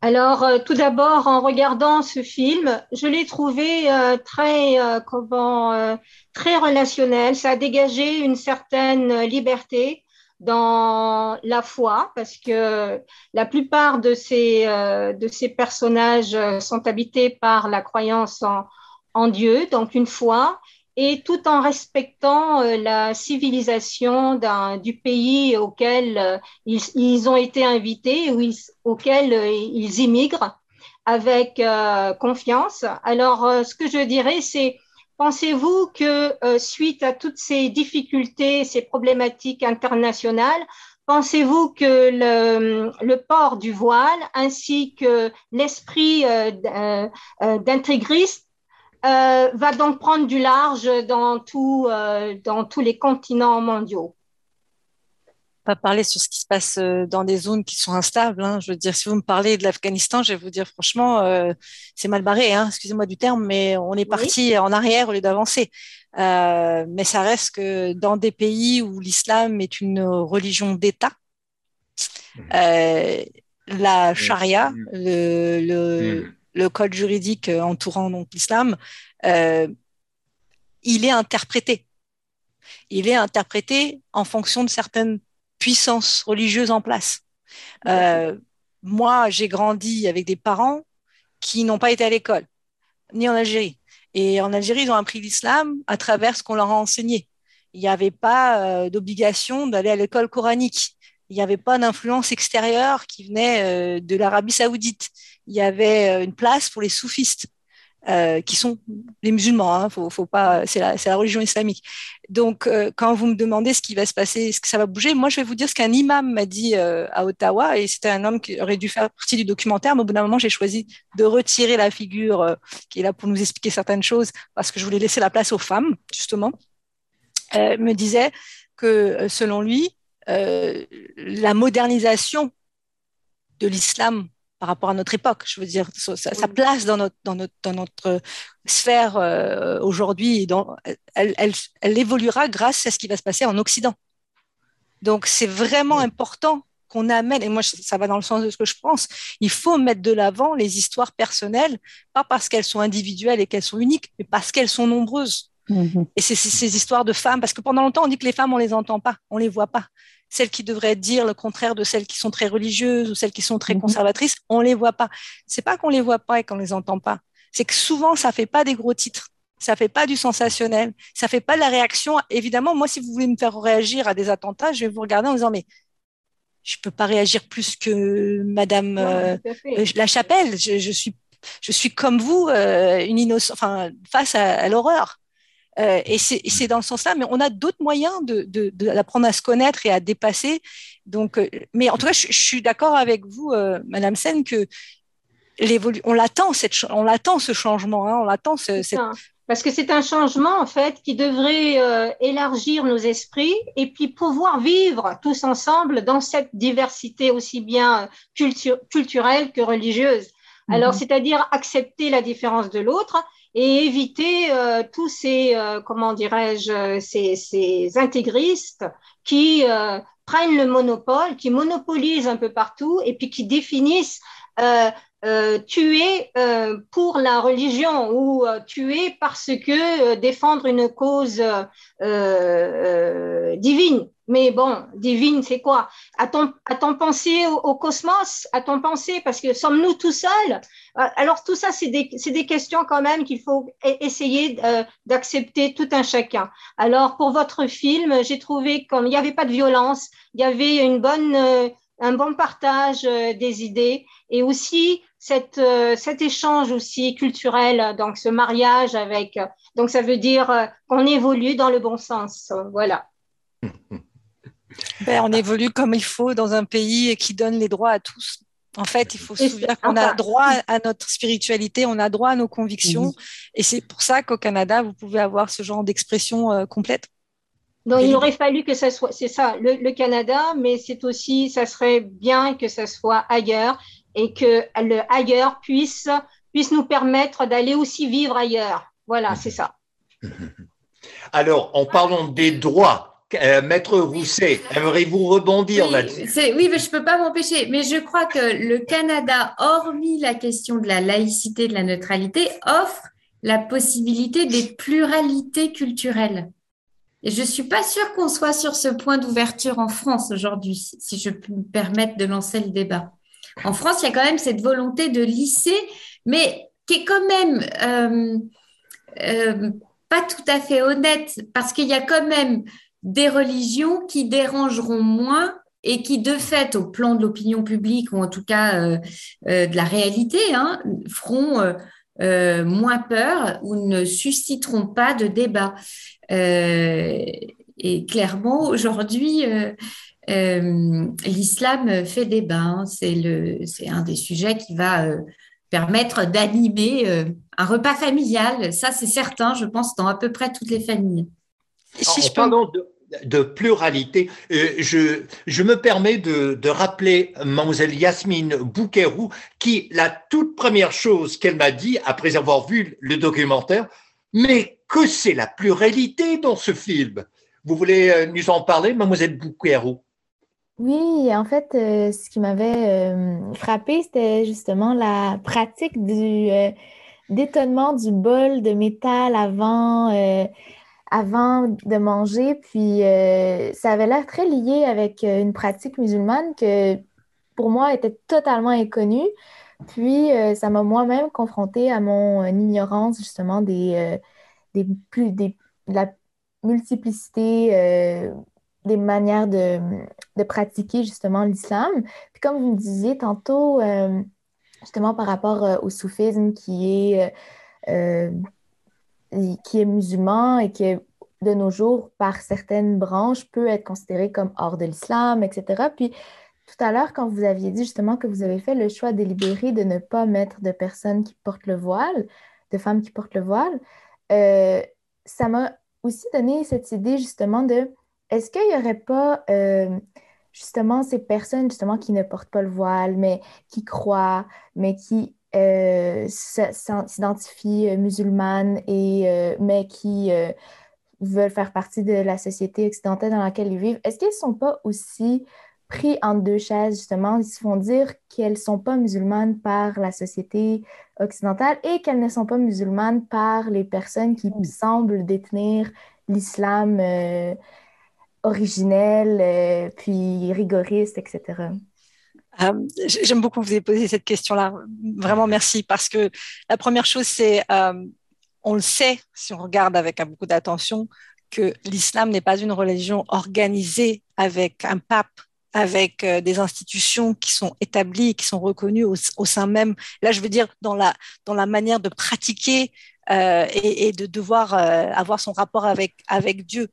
Alors, euh, tout d'abord, en regardant ce film, je l'ai trouvé euh, très, euh, comment, très relationnel. Ça a dégagé une certaine liberté dans la foi, parce que la plupart de ces, de ces personnages sont habités par la croyance en, en Dieu, donc une foi, et tout en respectant euh, la civilisation du pays auquel euh, ils, ont été invités ou auquel euh, ils immigrent avec confiance. Alors, ce que je dirais, c'est pensez-vous que suite à toutes ces difficultés, ces problématiques internationales, Pensez-vous que le, port du voile ainsi que l'esprit d'intégriste va donc prendre du large dans, tout, dans tous les continents mondiaux pas parler sur ce qui se passe euh, dans des zones qui sont instables. Hein. Je veux dire, si vous me parlez de l'Afghanistan, je vais vous dire franchement, euh, c'est mal barré. Hein. Excusez-moi du terme, mais on est parti en arrière au lieu d'avancer. Euh, mais ça reste que dans des pays où l'islam est une religion d'État, mmh. la charia, mmh. le, mmh. Le, code juridique entourant donc l'islam, il est interprété. Il est interprété en fonction de certaines puissance religieuse en place. Euh, moi, j'ai grandi avec des parents qui n'ont pas été à l'école, ni en Algérie. Et en Algérie, ils ont appris l'islam à travers ce qu'on leur a enseigné. Il n'y avait pas euh, d'obligation d'aller à l'école coranique. Il n'y avait pas d'influence extérieure qui venait euh, de l'Arabie saoudite. Il y avait une place pour les soufistes. Euh, qui sont les musulmans, hein, faut, faut pas, c'est la, la, religion islamique. Donc, euh, quand vous me demandez ce qui va se passer, est-ce que ça va bouger, moi, je vais vous dire ce qu'un imam m'a dit euh, à Ottawa, et c'était un homme qui aurait dû faire partie du documentaire, mais au bout d'un moment, j'ai choisi de retirer la figure qui est là pour nous expliquer certaines choses, parce que je voulais laisser la place aux femmes, justement. me disait que, selon lui, la modernisation de l'islam par rapport à notre époque. Je veux dire, sa, place dans notre, dans notre, dans notre sphère euh, aujourd'hui, elle, elle, elle, évoluera grâce à ce qui va se passer en Occident. Donc, c'est vraiment important qu'on amène, et moi, ça va dans le sens de ce que je pense, il faut mettre de l'avant les histoires personnelles, pas parce qu'elles sont individuelles et qu'elles sont uniques, mais parce qu'elles sont nombreuses. Mm-hmm. Et c'est ces histoires de femmes, parce que pendant longtemps, on dit que les femmes, on les entend pas, on les voit pas celles qui devraient dire le contraire de celles qui sont très religieuses ou celles qui sont très mhm. conservatrices, on les voit pas. C'est pas qu'on les voit pas et qu'on les entend pas. C'est que souvent, ça fait pas des gros titres. Ça fait pas du sensationnel. Ça fait pas de la réaction. Évidemment, moi, si vous voulez me faire réagir à des attentats, je vais vous regarder en disant, mais je peux pas réagir plus que Madame euh, La Chapelle. Je, suis, je suis comme vous, euh, une innocente, enfin, face à l'horreur. Euh, et c'est dans ce sens-là, mais on a d'autres moyens d'apprendre de, de, à se connaître et à dépasser. Donc, euh, mais en tout cas, je, suis d'accord avec vous, euh, Madame Sen, que on l'attend, on l'attend ce changement, hein, on l'attend. Ce, cette... Parce que c'est un changement en fait qui devrait élargir nos esprits et puis pouvoir vivre tous ensemble dans cette diversité aussi bien culturelle que religieuse. Alors, mm-hmm. c'est-à-dire accepter la différence de l'autre et éviter euh, tous ces, euh, comment dirais-je, ces, ces, intégristes qui euh, prennent le monopole, qui monopolisent un peu partout et puis qui définissent tuer pour la religion ou tuer parce que défendre une cause divine. Mais bon, divine, c'est quoi? A-t-on pensé au, cosmos? A-t-on pensé? Parce que sommes-nous tout seuls? Euh, Alors tout ça, c'est des, des, questions quand même qu'il faut essayer euh, d'accepter tout un chacun. Alors pour votre film, j'ai trouvé qu'il n'y avait pas de violence, il y avait une bonne, euh, un bon partage des idées et aussi cette, cet échange aussi culturel, donc ce mariage avec. Donc ça veut dire qu'on évolue dans le bon sens. Voilà. Ben, on évolue comme il faut dans un pays qui donne les droits à tous. En fait, il faut se souvenir qu'on a droit à notre spiritualité, on a droit à nos convictions. Et c'est pour ça qu'au Canada, vous pouvez avoir ce genre d'expression euh, complète. Donc, il aurait fallu que ça soit, c'est ça, le, Canada, mais c'est aussi, ça serait bien que ça soit ailleurs et que le ailleurs puisse, puisse nous permettre d'aller aussi vivre ailleurs. Voilà, c'est ça. Alors, en parlant des droits, euh, Maître Rousset, aimeriez-vous rebondir là-dessus Oui, mais je ne peux pas m'empêcher. Mais je crois que le Canada, hormis la question de la laïcité, de la neutralité, offre la possibilité des pluralités culturelles. Et je ne suis pas sûre qu'on soit sur ce point d'ouverture en France aujourd'hui, si je peux me permettre de lancer le débat. En France, il y a quand même cette volonté de lisser, mais qui est quand même euh, euh, pas tout à fait honnête, parce qu'il y a quand même des religions qui dérangeront moins et qui, de fait, au plan de l'opinion publique, ou en tout cas euh, euh, de la réalité, hein, feront moins peur ou ne susciteront pas de débat. et clairement, aujourd'hui, l'islam fait débat. Hein. C'est un des sujets qui va permettre d'animer un repas familial. Ça, c'est certain, je pense, dans à peu près toutes les familles. Si je de, pluralité, euh, je, je, me permets de, de rappeler mademoiselle Yasmine Boukerou, qui, la toute première chose qu'elle m'a dit après avoir vu le documentaire, mais que c'est la pluralité dans ce film? Vous voulez euh, nous en parler, mademoiselle Boukerou oui, en fait, euh, ce qui m'avait frappé, c'était justement la pratique du détonnement du bol de métal avant, euh, avant de manger. Puis euh, ça avait l'air très lié avec euh, une pratique musulmane que pour moi était totalement inconnue. Puis ça m'a moi-même confrontée à mon ignorance justement des, des plus des, de la multiplicité des manières de, de, pratiquer justement l'islam. Puis comme vous me disiez tantôt, justement par rapport euh, au soufisme qui est, euh, euh, qui est musulman et qui de nos jours, par certaines branches, peut être considéré comme hors de l'islam, etc. Puis tout à l'heure, quand vous aviez dit justement que vous avez fait le choix délibéré de ne pas mettre de personnes qui portent le voile, de femmes qui portent le voile, ça m'a aussi donné cette idée justement de est-ce qu'il n'y aurait pas justement ces personnes justement qui ne portent pas le voile, mais qui croient, mais qui euh, s'identifient euh, musulmanes, et, euh, mais qui veulent faire partie de la société occidentale dans laquelle ils vivent, est-ce qu'ils ne sont pas aussi pris en deux chaises, justement? Ils se font dire qu'elles ne sont pas musulmanes par la société occidentale et qu'elles ne sont pas musulmanes par les personnes qui semblent détenir l'islam originel, euh, puis rigoriste, etc. Euh, j'aime beaucoup que vous ayez posé cette question-là. Vraiment, merci. Parce que la première chose, c'est, euh, on le sait, si on regarde avec beaucoup d'attention, que l'islam n'est pas une religion organisée avec un pape avec des institutions qui sont établies, qui sont reconnues au, au, sein même. Là, je veux dire dans la dans la manière de pratiquer euh, et, de devoir euh, avoir son rapport avec avec Dieu.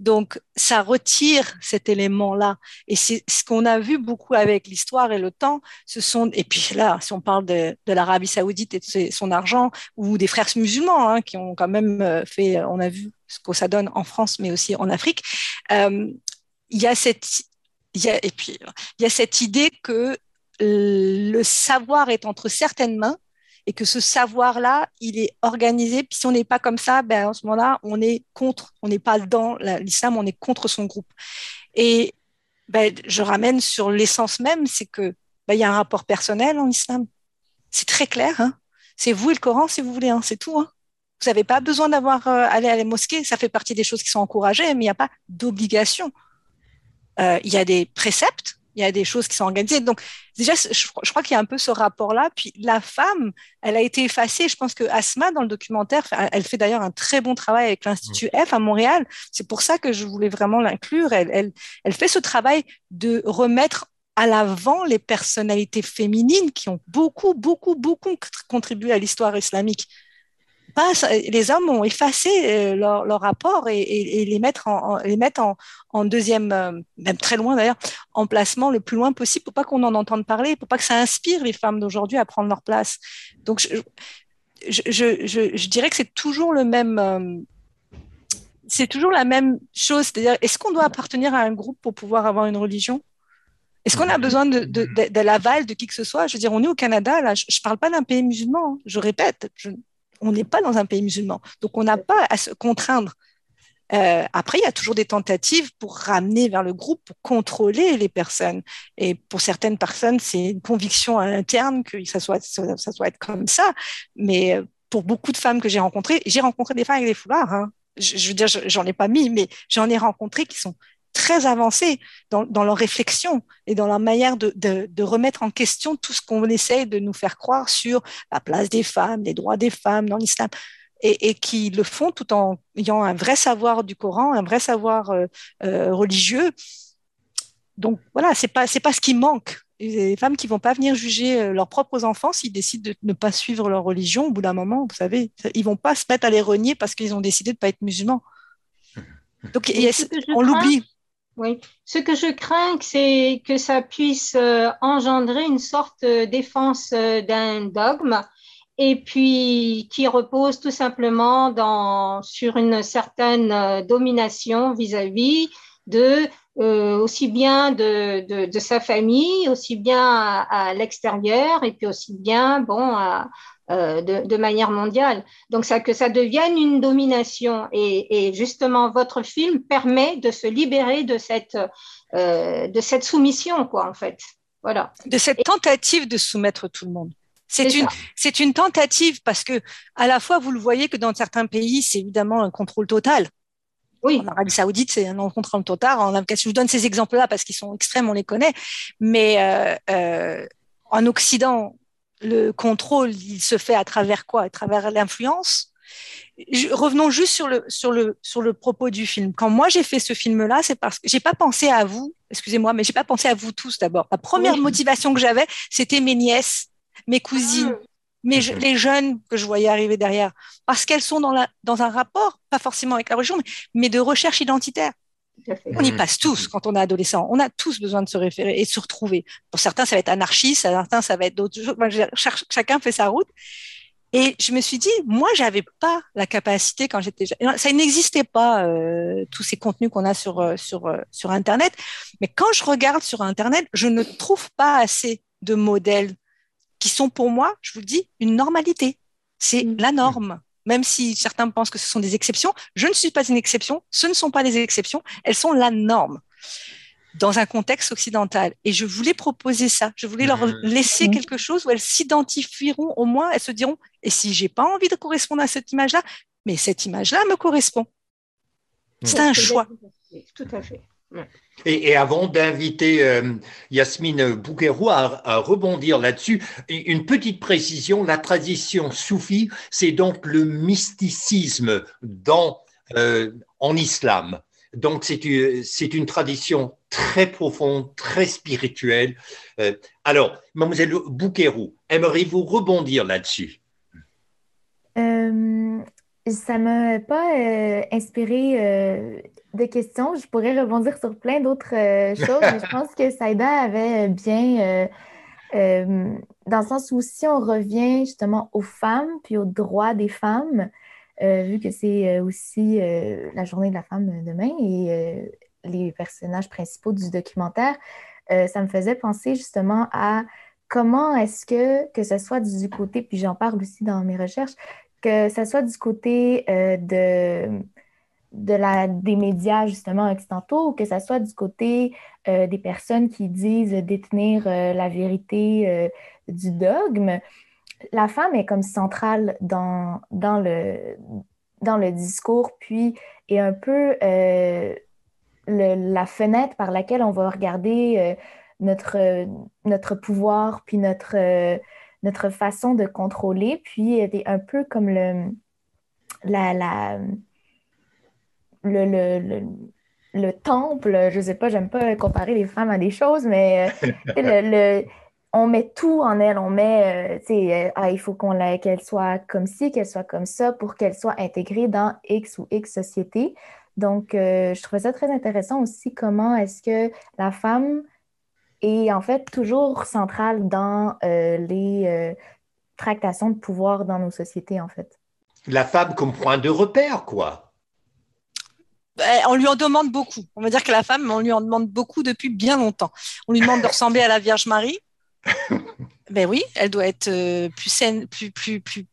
Donc ça retire cet élément-là. Et c'est ce qu'on a vu beaucoup avec l'histoire et le temps. Ce sont et puis là, si on parle de, de l'Arabie Saoudite et de son argent ou des frères musulmans hein, qui ont quand même euh, fait, on a vu ce que ça donne en France, mais aussi en Afrique. Y a cette il y a, et puis il y a cette idée que le savoir est entre certaines mains et que ce savoir-là, il est organisé. Puis si on n'est pas comme ça, ben, en ce moment-là, on est contre, on n'est pas dans l'islam, on est contre son groupe. Et ben, je ramène sur l'essence même, c'est que ben, y a un rapport personnel en islam. C'est très clair. Hein c'est vous et le Coran si vous voulez, hein, c'est tout. Hein vous n'avez pas besoin d'avoir euh, aller à la mosquée, ça fait partie des choses qui sont encouragées, mais il n'y a pas d'obligation. Euh, il y a des préceptes, il y a des choses qui sont organisées. Donc, déjà, je, crois qu'il y a un peu ce rapport-là. Puis la femme, elle a été effacée. Je pense que Asma, dans le documentaire, elle fait d'ailleurs un très bon travail avec l'Institut F à Montréal. C'est pour ça que je voulais vraiment l'inclure. Elle, fait ce travail de remettre à l'avant les personnalités féminines qui ont beaucoup, beaucoup, beaucoup contribué à l'histoire islamique les hommes ont effacé euh, leur, rapport et, les mettre en, deuxième, euh, même très loin d'ailleurs, emplacement le plus loin possible pour pas qu'on en entende parler, pour pas que ça inspire les femmes d'aujourd'hui à prendre leur place. Donc, je, dirais que c'est toujours le même. Euh, c'est toujours la même chose, c'est-à-dire, est-ce qu'on doit appartenir à un groupe pour pouvoir avoir une religion? Est-ce qu'on a besoin de, de, l'aval de qui que ce soit? Je veux dire, on est au Canada, là, je ne parle pas d'un pays musulman, hein. je répète, on n'est pas dans un pays musulman. Donc, on n'a pas à se contraindre. Euh, après, il y a toujours des tentatives pour ramener vers le groupe, pour contrôler les personnes. Et pour certaines personnes, c'est une conviction interne que ça soit, ça, ça soit être comme ça. Mais euh, pour beaucoup de femmes que j'ai rencontrées, j'ai rencontré des femmes avec des foulards. Hein. Je, je, veux dire, j'en ai pas mis, mais j'en ai rencontré qui sont très avancés dans, dans, leur réflexion et dans leur manière de, de, de remettre en question tout ce qu'on essaie de nous faire croire sur la place des femmes, les droits des femmes dans l'islam. Et, et, qui le font tout en ayant un vrai savoir du Coran, un vrai savoir euh, euh, religieux. Donc voilà, c'est pas c'est pas ce qui manque des femmes qui vont pas venir juger euh, leurs propres enfants s'ils décident de ne pas suivre leur religion au bout d'un moment, vous savez. Ils vont pas se mettre à les renier parce qu'ils ont décidé de pas être musulmans. Donc, on l'oublie. Oui. Ce que je crains, c'est que ça puisse euh, engendrer une sorte de défense euh, d'un dogme et puis qui repose tout simplement dans, sur une certaine euh, domination vis-à-vis de aussi bien de, de, sa famille, aussi bien à, l'extérieur et puis aussi bien bon à, de, de, manière mondiale. Donc ça que ça devienne une domination et, et, justement votre film permet de se libérer de cette euh, de cette soumission, quoi, en fait. Voilà. De cette tentative de soumettre tout le monde. C'est une, c'est une tentative parce que, à la fois, vous le voyez que dans certains pays, c'est évidemment un contrôle total. Oui. En Arabie Saoudite, c'est un contrôle total. En je vous donne ces exemples-là parce qu'ils sont extrêmes, on les connaît. Mais euh, euh, en Occident, le contrôle, il se fait à travers quoi? À travers l'influence? Revenons juste sur le, sur, le, sur le propos du film. Quand moi j'ai fait ce film-là, c'est parce que j'ai pas pensé à vous, excusez-moi, mais j'ai pas pensé à vous tous d'abord. La première motivation que j'avais, c'était mes nièces, mes cousines, ah. mes, les jeunes que je voyais arriver derrière, parce qu'elles sont dans, la, dans un rapport, pas forcément avec la religion, mais, de recherche identitaire. On y passe tous quand on est adolescent. On a tous besoin de se référer et de se retrouver. Pour certains, ça va être anarchiste, pour certains, ça va être d'autres choses. Chacun fait sa route. Et je me suis dit, moi, j'avais pas la capacité quand j'étais ça n'existait pas euh, tous ces contenus qu'on a sur euh, sur euh, sur Internet. Mais quand je regarde sur Internet, je ne trouve pas assez de modèles qui sont pour moi, je vous le dis, une normalité. C'est mm. la norme. Même si certains pensent que ce sont des exceptions, je ne suis pas une exception. Ce ne sont pas des exceptions, elles sont la norme dans un contexte occidental. Et je voulais proposer ça. Je voulais leur mmh. laisser mmh. quelque chose où elles s'identifieront au moins, elles se diront, et si j'ai pas envie de correspondre à cette image-là, mais cette image-là me correspond. C'est un choix. Tout à fait. Et, avant d'inviter euh, Yasmine Bouguerou à, rebondir là-dessus, une petite précision, la tradition soufie, c'est donc le mysticisme dans, euh, en islam. Donc c'est une, tradition très profonde, très spirituelle. Euh, alors, mademoiselle Bouquerou, aimeriez-vous rebondir là-dessus? Euh, Ça ne m'a pas euh, inspiré euh, de questions. Je pourrais rebondir sur plein d'autres choses, mais je pense que Saïda avait bien... dans le sens où si on revient justement aux femmes puis aux droits des femmes, euh, vu que c'est euh, aussi euh, la journée de la femme demain et les personnages principaux du documentaire, ça me faisait penser justement à comment est-ce que, que ce soit du côté, puis j'en parle aussi dans mes recherches, que ce soit du côté de, de la, des médias justement occidentaux ou que ce soit du côté des personnes qui disent détenir la vérité du dogme, la femme est comme centrale dans, dans, le, dans le discours, puis est un peu euh, la fenêtre par laquelle on va regarder euh, notre, notre pouvoir, puis notre, notre façon de contrôler, puis un peu comme le, la, la, le, le, le temple, je sais pas, j'aime pas comparer les femmes à des choses, mais euh, le, on met tout en elle. On met, euh, tu sais, euh, ah, il faut qu'on qu'elle soit comme ci, qu'elle soit comme ça pour qu'elle soit intégrée dans X ou X société. Donc, euh, je trouvais ça très intéressant aussi comment est-ce que la femme est en fait toujours centrale dans les tractations de pouvoir dans nos sociétés, en fait. La femme comme point de repère, quoi. Ben, on lui en demande beaucoup. On va dire que la femme, on lui en demande beaucoup depuis bien longtemps. On lui demande de ressembler à la Vierge Marie. ben oui, elle doit être euh, plus saine, plus, plus, plus,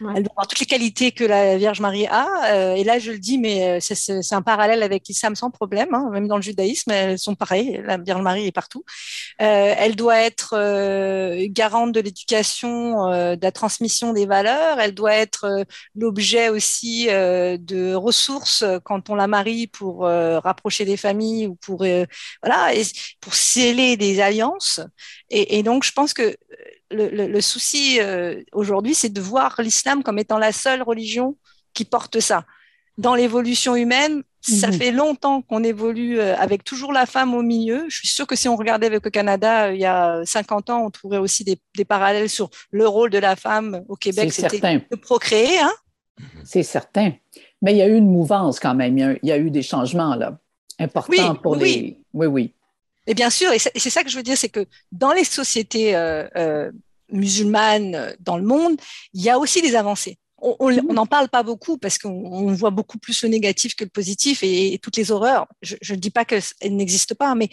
elle doit avoir toutes les qualités que la Vierge Marie a. Euh, et là, je le dis, mais euh, c'est un parallèle avec l'islam sans problème. Hein. même dans le judaïsme, elles sont pareilles. La Vierge Marie est partout. Euh, elle doit être garante de l'éducation, de la transmission des valeurs. Elle doit être l'objet aussi de ressources quand on la marie pour rapprocher des familles ou pour voilà, pour sceller des alliances. Et, et donc, je pense que le, souci euh, aujourd'hui, c'est de voir l'islam comme étant la seule religion qui porte ça. Dans l'évolution humaine, Ça mhm. fait longtemps qu'on évolue euh, avec toujours la femme au milieu. Je suis sûre que si on regardait avec le Canada il y a 50 ans, on trouverait aussi des, parallèles sur le rôle de la femme au Québec. C'était de procréer. Hein? C'est certain. Mais il y a eu une mouvance quand même. Il y a, eu des changements là, importants pour les. Oui, oui. Et bien sûr, et c'est ça que je veux dire, c'est que dans les sociétés euh, euh, musulmanes dans le monde, il y a aussi des avancées. On n'en parle pas beaucoup parce qu'on voit beaucoup plus le négatif que le positif et, toutes les horreurs. Je ne dis pas qu'elles n'existent pas, mais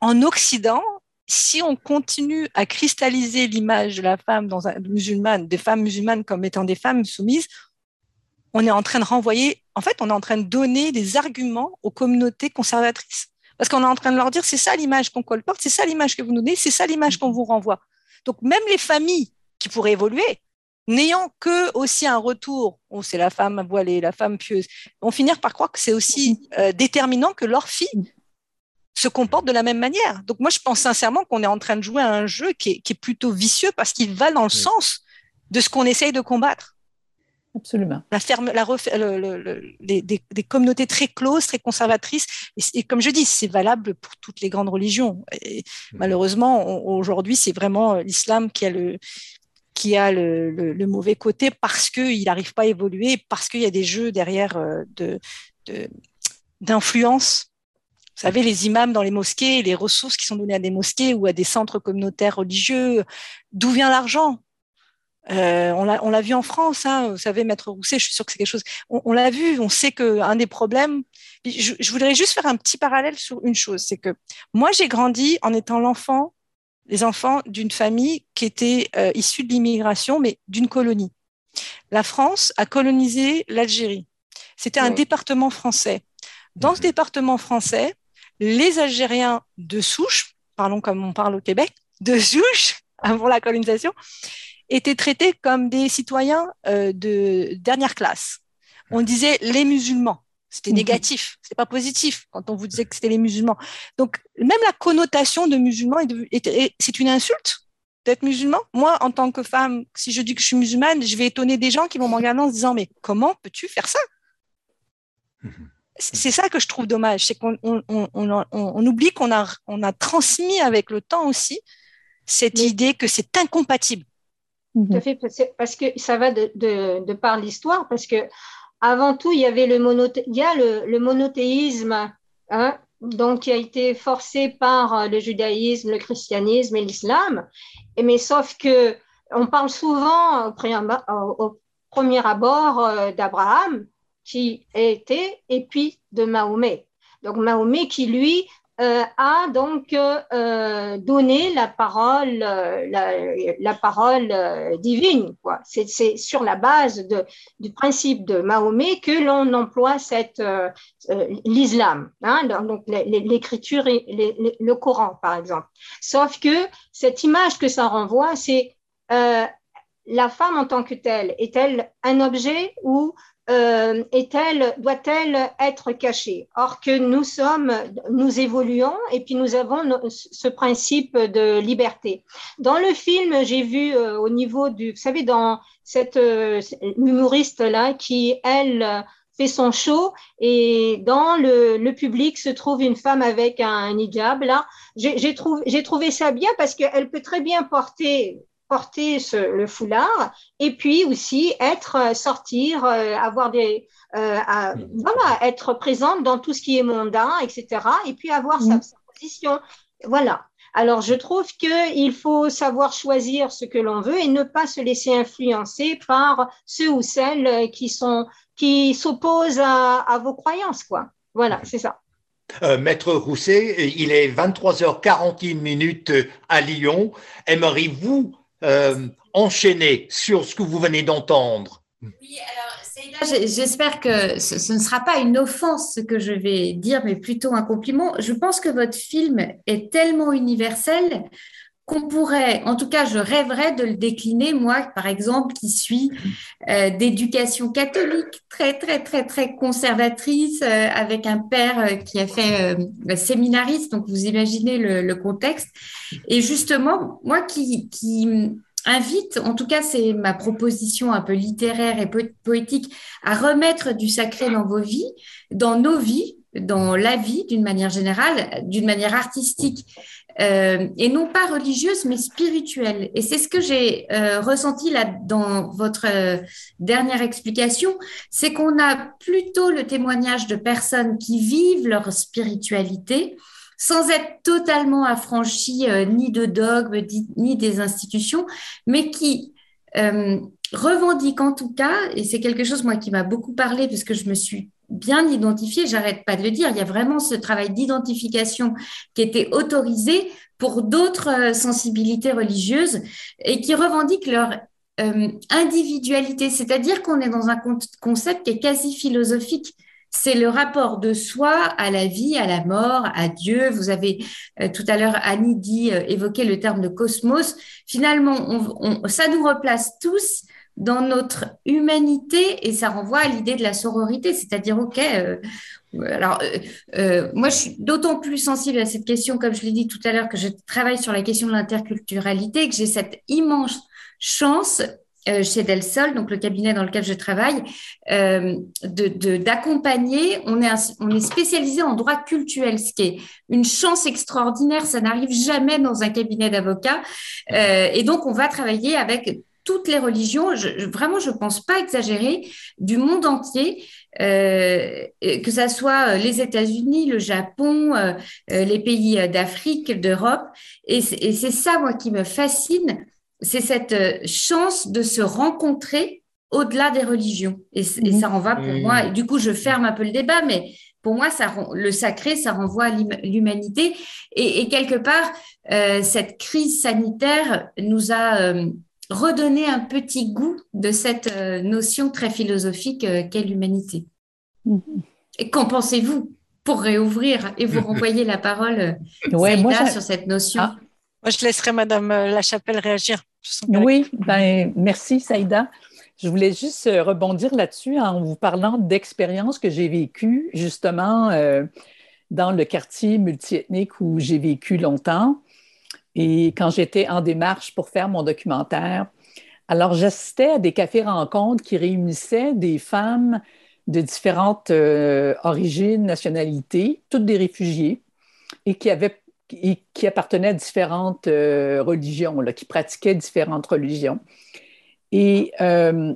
en Occident, si on continue à cristalliser l'image de la femme dans un, musulmane, des femmes musulmanes comme étant des femmes soumises, on est en train de renvoyer, en fait, on est en train de donner des arguments aux communautés conservatrices. Parce qu'on est en train de leur dire, c'est ça l'image qu'on colporte, c'est ça l'image que vous nous donnez, c'est ça l'image qu'on vous renvoie. Donc, même les familles qui pourraient évoluer, n'ayant que aussi un retour, oh, c'est la femme voilée, la femme pieuse, vont finir par croire que c'est aussi euh, déterminant que leur fille se comporte de la même manière. Donc moi, je pense sincèrement qu'on est en train de jouer à un jeu qui est, qui est plutôt vicieux parce qu'il va dans le sens de ce qu'on essaye de combattre. Absolument. La ferme, la les, des, communautés très closes, très conservatrices. Et, comme je dis, c'est valable pour toutes les grandes religions. Et malheureusement, aujourd'hui, c'est vraiment euh, l'islam qui a le qui a le, le mauvais côté parce qu'il n'arrive pas à évoluer, parce qu'il y a des jeux derrière euh, de, d'influence. Vous savez, les imams dans les mosquées, les ressources qui sont données à des mosquées ou à des centres communautaires religieux, d'où vient l'argent? Euh, on l'a vu en France, hein, vous savez, Maître Rousset, je suis sûre que c'est quelque chose. On, l'a vu, on sait qu'un des problèmes. Je, voudrais juste faire un petit parallèle sur une chose, c'est que moi j'ai grandi en étant l'enfant, les enfants d'une famille qui était euh, issue de l'immigration, mais d'une colonie. La France a colonisé l'Algérie. C'était un département français. Dans ce mhm. département français, les Algériens de souche, parlons comme on parle au Québec, de souche avant la colonisation, étaient traités comme des citoyens euh, de dernière classe. On disait les musulmans. C'était mhm. négatif, c'est pas positif quand on vous disait que c'était les musulmans. Donc même la connotation de musulman c'est une insulte d'être musulman. Moi, en tant que femme, si je dis que je suis musulmane, je vais étonner des gens qui vont me regarder en se disant mais comment peux-tu faire ça? Mhm. C'est ça que je trouve dommage, c'est qu'on on, oublie qu'on a, on a transmis avec le temps aussi cette idée que c'est incompatible tout à mhm. fait, parce que ça va de, de, par l'histoire, parce que avant tout, il y avait le, il y a le, monothéisme, hein, donc qui a été forcé par euh, le judaïsme, le christianisme et l'islam. Mais sauf que on parle souvent au, premier abord euh, d'Abraham, qui était, et puis de Mahomet. Donc Mahomet qui, lui, euh, a donc euh, donné la parole, la, parole euh, divine. C'est sur la base de, du principe de Mahomet que l'on emploie cette l'islam, hein, donc l'écriture, le Coran par exemple. Sauf que cette image que ça renvoie, c'est la femme en tant que telle est-elle un objet ou euh, est-elle, doit-elle être cachée? Or que nous sommes, nous évoluons et puis nous avons ce principe de liberté. Dans le film, j'ai vu euh, au niveau du, vous savez, dans cette euh, humoriste là qui elle fait son show et dans le, public se trouve une femme avec un hijab là. J'ai trouvé ça bien parce qu'elle peut très bien porter porter le foulard et puis aussi être, euh, sortir, euh, avoir des, euh, voilà, être présente dans tout ce qui est mondain, etc. Et puis avoir sa, position. Voilà. Alors, je trouve qu'il faut savoir choisir ce que l'on veut et ne pas se laisser influencer par ceux ou celles qui sont qui s'opposent à, vos croyances, quoi. Voilà, c'est ça. Maître Rousset, il est 23h41 minutes à Lyon. Aimeriez-vous euh, enchaîner sur ce que vous venez d'entendre. Oui, alors, j'espère que ce, ne sera pas une offense ce que je vais dire, mais plutôt un compliment. Je pense que votre film est tellement universel qu'on pourrait, en tout cas, je rêverais de le décliner, moi, par exemple, qui suis euh, d'éducation catholique, très, très, très, très conservatrice, euh, avec un père qui a fait séminariste, donc vous imaginez le, contexte. Et justement, moi qui invite, en tout cas c'est ma proposition un peu littéraire et poétique, à remettre du sacré dans vos vies, dans nos vies, dans la vie d'une manière générale, d'une manière artistique, euh, et non pas religieuse, mais spirituelle. Et c'est ce que j'ai euh, ressenti là dans votre euh, dernière explication, c'est qu'on a plutôt le témoignage de personnes qui vivent leur spiritualité sans être totalement affranchies ni de dogmes ni des institutions, mais qui revendiquent en tout cas, et c'est quelque chose moi qui m'a beaucoup parlé parce que je me suis bien identifié, j'arrête pas de le dire, il y a vraiment ce travail d'identification qui était autorisé pour d'autres euh, sensibilités religieuses et qui revendiquent leur euh, individualité, c'est-à-dire qu'on est dans un concept qui est quasi philosophique. C'est le rapport de soi à la vie, à la mort, à Dieu. Vous avez euh, tout à l'heure, Annie dit, évoqué le terme de cosmos. Finalement, ça nous replace tous dans notre humanité et ça renvoie à l'idée de la sororité, c'est-à-dire, OK, euh, alors euh, euh, moi je suis d'autant plus sensible à cette question, comme je l'ai dit tout à l'heure, que je travaille sur la question de l'interculturalité, que j'ai cette immense chance chez Del Sol, donc le cabinet dans lequel je travaille, d'accompagner. On, est on est spécialisé en droit culturel, ce qui est une chance extraordinaire. Ça n'arrive jamais dans un cabinet d'avocats. et donc, on va travailler avec toutes les religions, vraiment, je ne pense pas exagérer, du monde entier, euh, que ce soit euh, les États-Unis, le Japon, euh, les pays d'Afrique, d'Europe. Et c'est ça, moi, qui me fascine, c'est cette chance de se rencontrer au-delà des religions. Et, ça renvoie pour moi, et du coup, je ferme un peu le débat, mais pour moi, ça, le sacré, ça renvoie à l'humanité. Et, quelque part, cette crise sanitaire nous a redonner un petit goût de cette euh, notion très philosophique euh, qu'est l'humanité. Mm-hmm. Et qu'en pensez-vous pour réouvrir et vous renvoyer la parole euh, ouais, moi, sur cette notion? Ah. Moi, je laisserai Madame Lachapelle réagir. Oui, ben, merci Saïda. Je voulais juste rebondir là-dessus en vous parlant d'expériences que j'ai vécues justement dans le quartier multiethnique où j'ai vécu longtemps. Et quand j'étais en démarche pour faire mon documentaire, alors j'assistais à des cafés-rencontres qui réunissaient des femmes de différentes euh, origines, nationalités, toutes des réfugiés, et qui, avaient, qui appartenaient à différentes euh, religions, qui pratiquaient différentes religions. Et euh,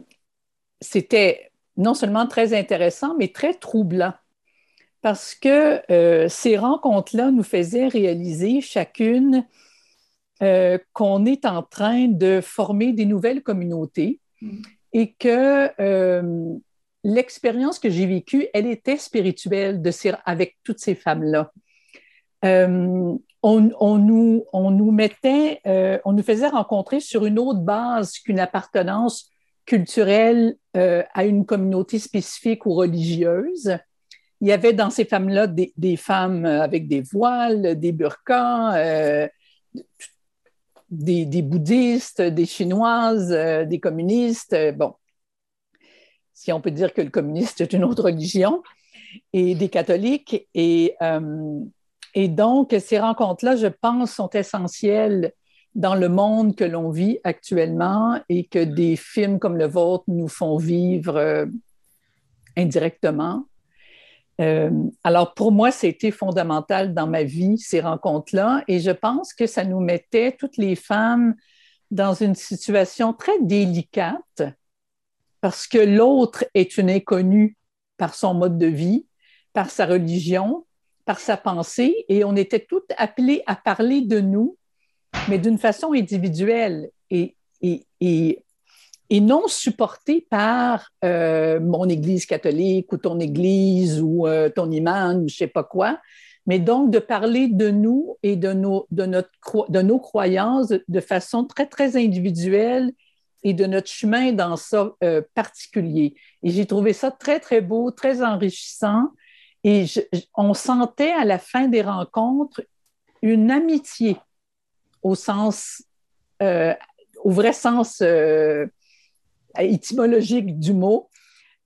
c'était non seulement très intéressant, mais très troublant, parce que ces rencontres-là nous faisaient réaliser chacune euh, qu'on est en train de former des nouvelles communautés mm. et que euh, l'expérience que j'ai vécue, elle était spirituelle de avec toutes ces femmes-là. Euh, on, nous, on nous mettait, on nous faisait rencontrer sur une autre base qu'une appartenance culturelle à une communauté spécifique ou religieuse. Il y avait dans ces femmes-là des, des, femmes avec des voiles, des burkas, des, bouddhistes, des chinoises, euh, des communistes. Euh, bon, si on peut dire que le communiste est une autre religion, et des catholiques. Et, euh, et donc, ces rencontres-là, je pense, sont essentielles dans le monde que l'on vit actuellement et que des films comme le vôtre nous font vivre indirectement. Euh, alors, pour moi, c'était fondamental dans ma vie, ces rencontres-là, et je pense que ça nous mettait toutes les femmes dans une situation très délicate parce que l'autre est une inconnue par son mode de vie, par sa religion, par sa pensée, et on était toutes appelées à parler de nous, mais d'une façon individuelle. Et, et, et et non supporté par euh, mon Église catholique ou ton Église ou euh, ton imam ou je ne sais pas quoi, mais donc de parler de nous et de nos, de notre, de nos croyances de façon très, très individuelle et de notre chemin dans ça euh, particulier. Et j'ai trouvé ça très, très beau, très enrichissant. Et on sentait à la fin des rencontres une amitié au sens, au vrai sens étymologique du mot,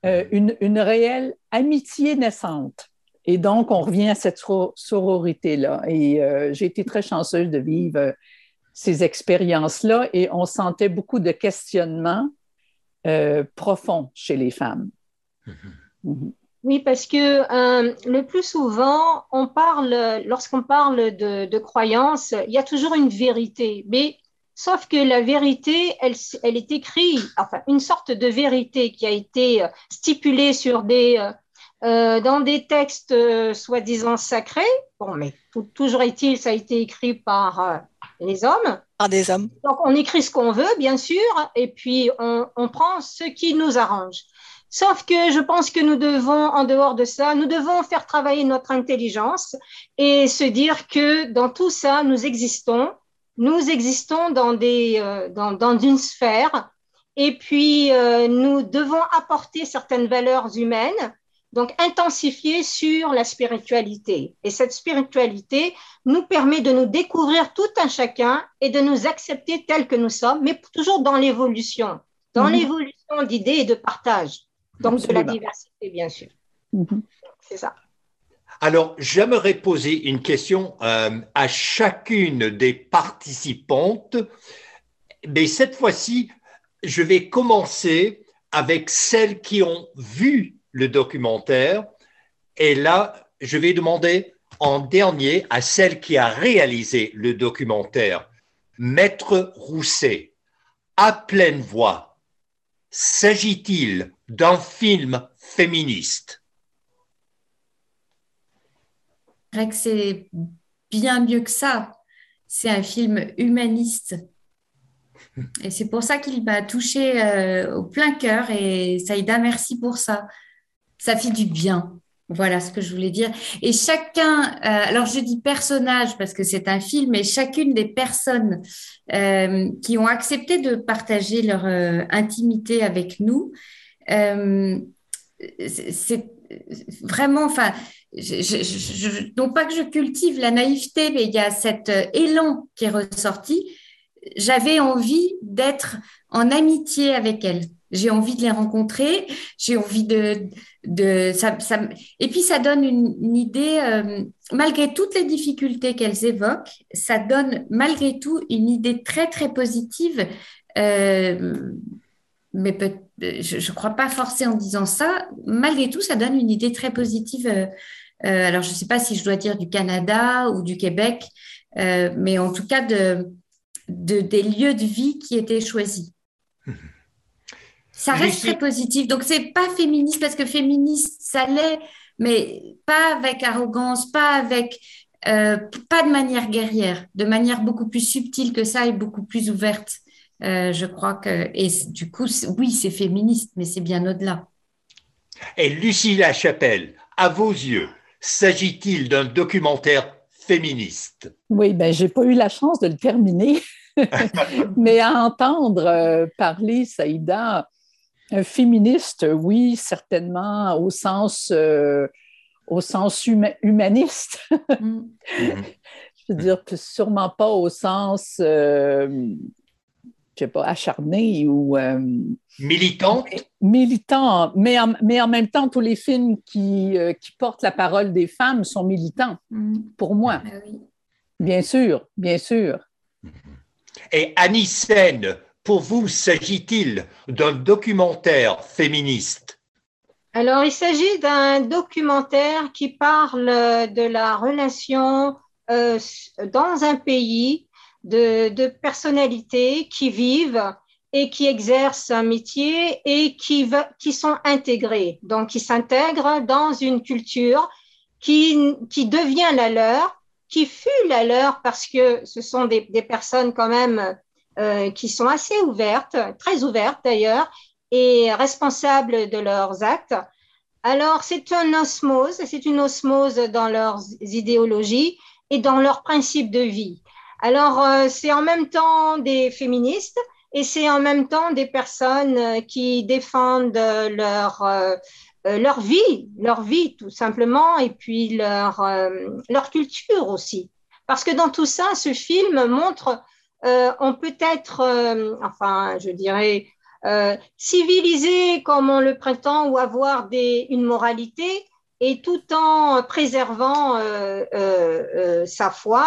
euh, une, une, réelle amitié naissante. Et donc, on revient à cette sororité-là. Et euh, j'ai été très chanceuse de vivre ces expériences-là et on sentait beaucoup de questionnements euh, profonds chez les femmes. Mm-hmm. Mm-hmm. Oui, parce que euh, le plus souvent, on parle, lorsqu'on parle de, de croyance, il y a toujours une vérité. Mais sauf que la vérité, elle, elle est écrite, enfin, une sorte de vérité qui a été stipulée sur des, euh, dans des textes euh, soi-disant sacrés. Bon, mais toujours est-il, ça a été écrit par euh, les hommes. Par des hommes. Donc, on écrit ce qu'on veut, bien sûr, et puis on, on, prend ce qui nous arrange. Sauf que je pense que nous devons, en dehors de ça, nous devons faire travailler notre intelligence et se dire que dans tout ça, nous existons. Nous existons dans, des, dans, dans une sphère et puis nous devons apporter certaines valeurs humaines donc intensifier sur la spiritualité. Et cette spiritualité nous permet de nous découvrir tout un chacun et de nous accepter tels que nous sommes, mais toujours dans l'évolution, dans mhm. l'évolution d'idées et de partage, donc de la diversité, bien sûr. Mhm. C'est ça. Alors, j'aimerais poser une question euh, à chacune des participantes, mais cette fois-ci, je vais commencer avec celles qui ont vu le documentaire. Et là, je vais demander en dernier à celle qui a réalisé le documentaire, Maître Rousset, à pleine voix, s'agit-il d'un film féministe? Que c'est bien mieux que ça. C'est un film humaniste. Et c'est pour ça qu'il m'a touché euh, au plein cœur. Et Saïda, merci pour ça ça fait du bien. Voilà ce que je voulais dire. Et chacun, euh, alors je dis personnage parce que c'est un film, et chacune des personnes euh, qui ont accepté de partager leur intimité avec nous, c'est vraiment, enfin, je, non pas que je cultive la naïveté, mais il y a cet élan qui est ressorti. J'avais envie d'être en amitié avec elles. J'ai envie de les rencontrer, j'ai envie de, de ça, et puis ça donne une, idée, euh, malgré toutes les difficultés qu'elles évoquent, ça donne malgré tout une idée très très positive. Euh, mais peut, je ne crois pas forcer en disant ça. Malgré tout, ça donne une idée très positive. Euh, alors, je ne sais pas si je dois dire du Canada ou du Québec, mais en tout cas de, de, des lieux de vie qui étaient choisis. Ça reste très positif. Donc, c'est pas féministe parce que féministe, ça l'est, mais pas avec arrogance, pas avec, euh, pas de manière guerrière, de manière beaucoup plus subtile que ça et beaucoup plus ouverte. Euh, je crois que, et du coup, oui, c'est féministe, mais c'est bien au-delà. Et Lucie Lachapelle, à vos yeux, s'agit-il d'un documentaire féministe? Oui, ben j'ai pas eu la chance de le terminer, mais à entendre euh, parler Saïda, un féministe, oui, certainement au sens, euh, au sens humaniste. Mm. Je veux dire, sûrement pas au sens, euh, je sais pas, acharné ou... Euh, militant. Militant, mais en, mais en même temps, tous les films qui, qui portent la parole des femmes sont militants, mm. pour moi. Ah bien sûr, bien sûr. Et Annie Sen, pour vous, s'agit-il d'un documentaire féministe? Alors, il s'agit d'un documentaire qui parle de la relation euh, dans un pays de, personnalités qui vivent et qui exercent un métier et qui, qui sont intégrées, donc qui s'intègrent dans une culture qui, qui devient la leur, qui fut la leur parce que ce sont des, des personnes quand même euh, qui sont assez ouvertes, très ouvertes d'ailleurs, et responsables de leurs actes. Alors, c'est une osmose, c'est une osmose dans leurs idéologies et dans leurs principes de vie. Alors, euh, c'est en même temps des féministes et c'est en même temps des personnes qui défendent leur, euh, leur vie, leur vie tout simplement, et puis leur, leur culture aussi. Parce que dans tout ça, ce film montre euh, on peut être, euh, enfin, je dirais, euh, civilisé comme on le prétend ou avoir des, une moralité, et tout en préservant euh, euh, euh, sa foi,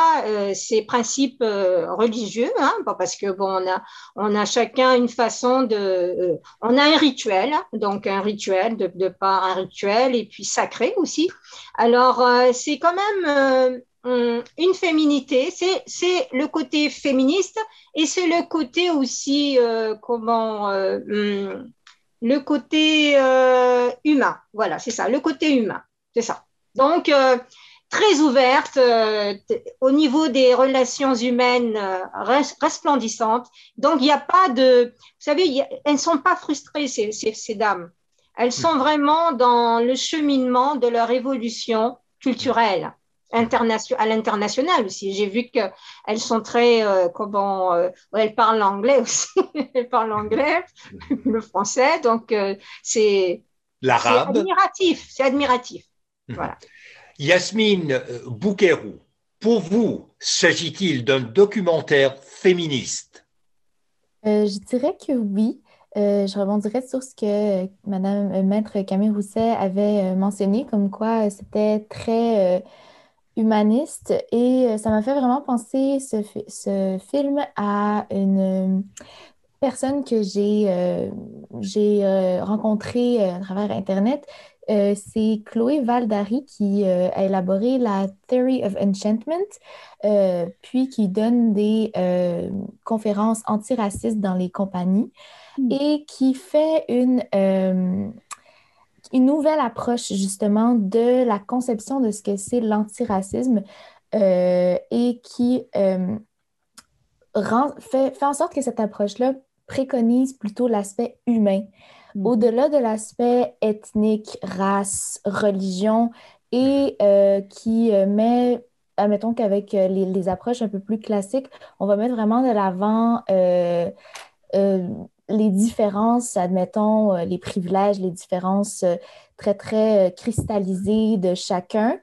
ses principes religieux, hein, parce que bon, on a, on a chacun une façon de, on a un rituel, donc un rituel de, de part un rituel et puis sacré aussi. Alors c'est quand même une féminité, c'est le côté féministe et c'est le côté aussi comment hum, le côté euh, humain. Voilà, c'est ça, le côté humain. C'est ça. Donc, euh, très ouverte euh, au niveau des relations humaines resplendissantes. Donc, il n'y a pas de... Vous savez, elles ne sont pas frustrées, ces, ces, dames. Elles sont vraiment dans le cheminement de leur évolution culturelle à l'international aussi. J'ai vu qu'elles sont très, euh, comment, euh, elles parlent anglais aussi. elles parlent anglais, le français, donc euh, c'est l'arabe. admiratif, c'est admiratif. Mhm. Voilà. Yasmine Boukerou, pour vous, s'agit-il d'un documentaire féministe? Je dirais que oui. je rebondirais sur ce que Madame Maître Camille Rousset avait mentionné, comme quoi c'était très humaniste et euh, ça m'a fait vraiment penser ce, ce film à une personne que j'ai euh, euh, rencontrée à travers Internet. c'est Chloé Valdari qui a élaboré la Theory of Enchantment, puis qui donne des conférences antiracistes dans les compagnies hmm. et qui fait une une nouvelle approche justement de la conception de ce que c'est l'antiracisme euh, et qui euh, fait, fait, en sorte que cette approche-là préconise plutôt l'aspect humain, mm. au-delà de l'aspect ethnique, race, religion, et euh, qui met, admettons qu'avec les, les, approches un peu plus classiques, on va mettre vraiment de l'avant les différences, admettons, euh, les privilèges, les différences euh, très, très euh, cristallisées de chacun.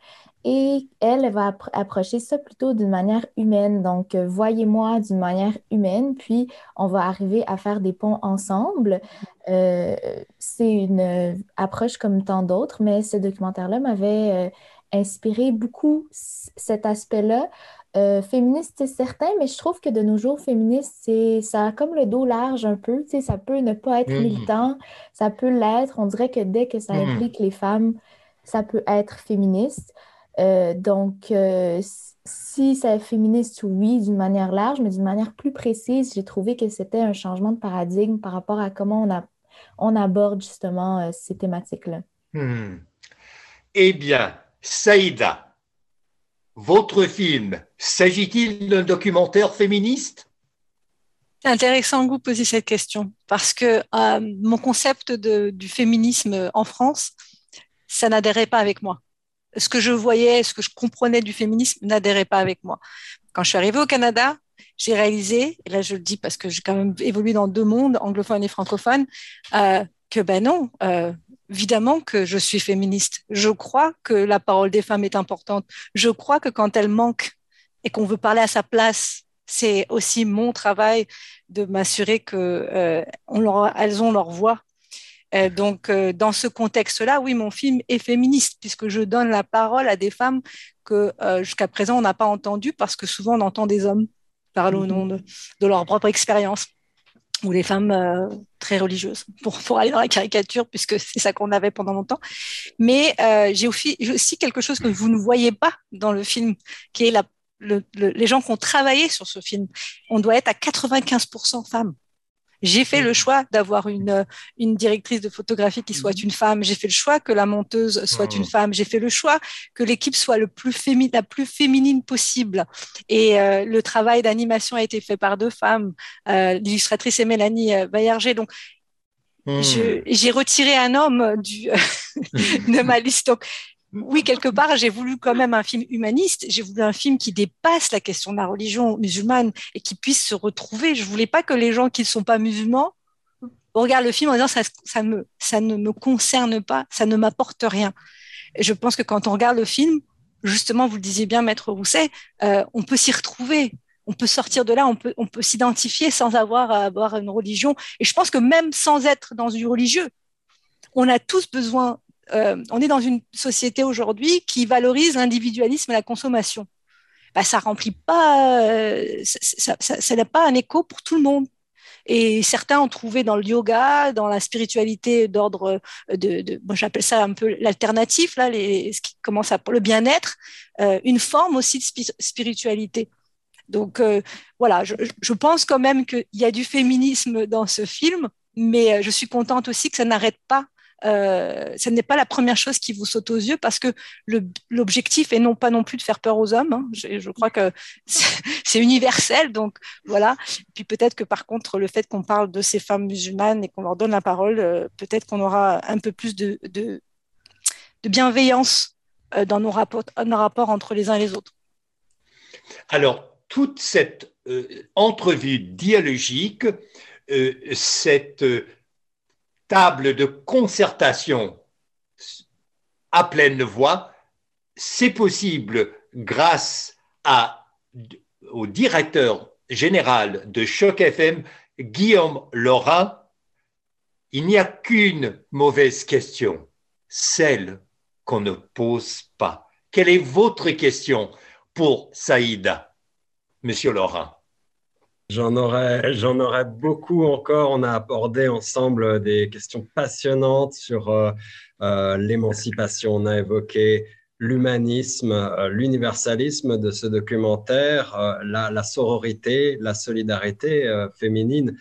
Et elle, va approcher ça plutôt d'une manière humaine. Donc, voyez-moi d'une manière humaine, puis on va arriver à faire des ponts ensemble. c'est une approche comme tant d'autres, mais ce documentaire-là m'avait inspiré beaucoup cet aspect-là euh, féministe, c'est certain, mais je trouve que de nos jours, féministe, c'est ça a comme le dos large un peu. Ça peut ne pas être mm. militant, ça peut l'être. On dirait que dès que ça mm. implique les femmes, ça peut être féministe. Euh, donc, euh, si c'est féministe, oui, d'une manière large, mais d'une manière plus précise, j'ai trouvé que c'était un changement de paradigme par rapport à comment on, a, on aborde justement ces thématiques-là. Hmm. Eh bien, Saïda, votre film, s'agit-il d'un documentaire féministe? C'est intéressant que vous posiez cette question parce que euh, mon concept du féminisme en France, ça n'adhérait pas avec moi. Ce que je voyais, ce que je comprenais du féminisme n'adhérait pas avec moi. Quand je suis arrivée au Canada, j'ai réalisé, et là je le dis parce que j'ai quand même évolué dans deux mondes, anglophone et francophone, euh, que ben non, euh, évidemment que je suis féministe. Je crois que la parole des femmes est importante. Je crois que quand elle manque et qu'on veut parler à sa place, c'est aussi mon travail de m'assurer que euh, elles ont leur voix. Euh, donc, euh, dans ce contexte-là, oui, mon film est féministe puisque je donne la parole à des femmes que jusqu'à présent on n'a pas entendues parce que souvent on entend des hommes parler au nom de leur propre expérience ou les femmes euh, très religieuses, pour, aller dans la caricature, puisque c'est ça qu'on avait pendant longtemps. Mais euh, j'ai aussi, quelque chose que vous ne voyez pas dans le film, qui est les gens qui ont travaillé sur ce film. On doit être à 95% femmes. J'ai fait le mmh. choix d'avoir une, une directrice de photographie qui soit mmh. une femme. J'ai fait le choix que la monteuse soit une femme. J'ai fait le choix que l'équipe soit le plus la plus féminine possible. Et euh, le travail d'animation a été fait par deux femmes. Euh, L'illustratrice est Mélanie euh, Bayerger. Donc, mmh. j'ai retiré un homme du, de ma liste. Donc, oui, quelque part, j'ai voulu quand même un film humaniste. J'ai voulu un film qui dépasse la question de la religion musulmane et qui puisse se retrouver. Je voulais pas que les gens qui ne sont pas musulmans regardent le film en disant ça, ça, me, ça ne me concerne pas, ça ne m'apporte rien. Et je pense que quand on regarde le film, justement, vous le disiez bien, Maître Rousset, euh, on peut s'y retrouver. On peut sortir de là, on peut, on peut s'identifier sans avoir à avoir une religion. Et je pense que même sans être dans du religieux, on a tous besoin on est dans une société aujourd'hui qui valorise l'individualisme et la consommation. Bah, ça remplit pas, ça n'a pas un écho pour tout le monde. Et certains ont trouvé dans le yoga, dans la spiritualité d'ordre de, de j'appelle ça un peu l'alternatif, là, les, qui commence à le bien-être, euh, une forme aussi de spiritualité. Donc euh, voilà, je, je, pense quand même qu'il y a du féminisme dans ce film, mais euh, je suis contente aussi que ça n'arrête pas euh, ce n'est pas la première chose qui vous saute aux yeux parce que l'objectif est non pas non plus de faire peur aux hommes. Hein. Je, crois que c'est universel, donc voilà. puis peut-être que par contre, le fait qu'on parle de ces femmes musulmanes et qu'on leur donne la parole, euh, peut-être qu'on aura un peu plus de, bienveillance euh, dans nos rapports entre les uns et les autres. Alors, toute cette entrevue dialogique, cette table de concertation à pleine voix, c'est possible grâce à, au directeur général de Choc FM, Guillaume Laura. Il n'y a qu'une mauvaise question, celle qu'on ne pose pas. Quelle est votre question pour Saïda, Monsieur Laurent? J'en aurais, j'en aurais beaucoup encore. On a abordé ensemble des questions passionnantes sur euh, euh, l'émancipation. On a évoqué l'humanisme, euh, l'universalisme de ce documentaire, la, sororité, la solidarité féminine,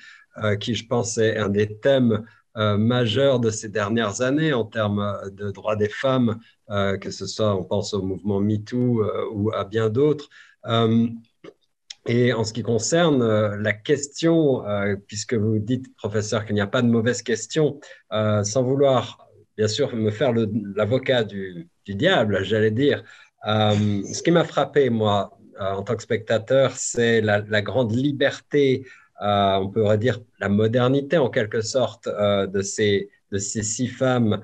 qui je pense est un des thèmes majeurs de ces dernières années en termes de droits des femmes, que ce soit, on pense au mouvement MeToo ou à bien d'autres. Et en ce qui concerne euh, la question, euh, puisque vous dites, professeur, qu'il n'y a pas de mauvaise question, euh, sans vouloir, bien sûr, me faire l'avocat du, diable, j'allais dire, ce qui m'a frappé, moi, en tant que spectateur, c'est la, grande liberté, on pourrait dire la modernité en quelque sorte, de, ces, de ces six femmes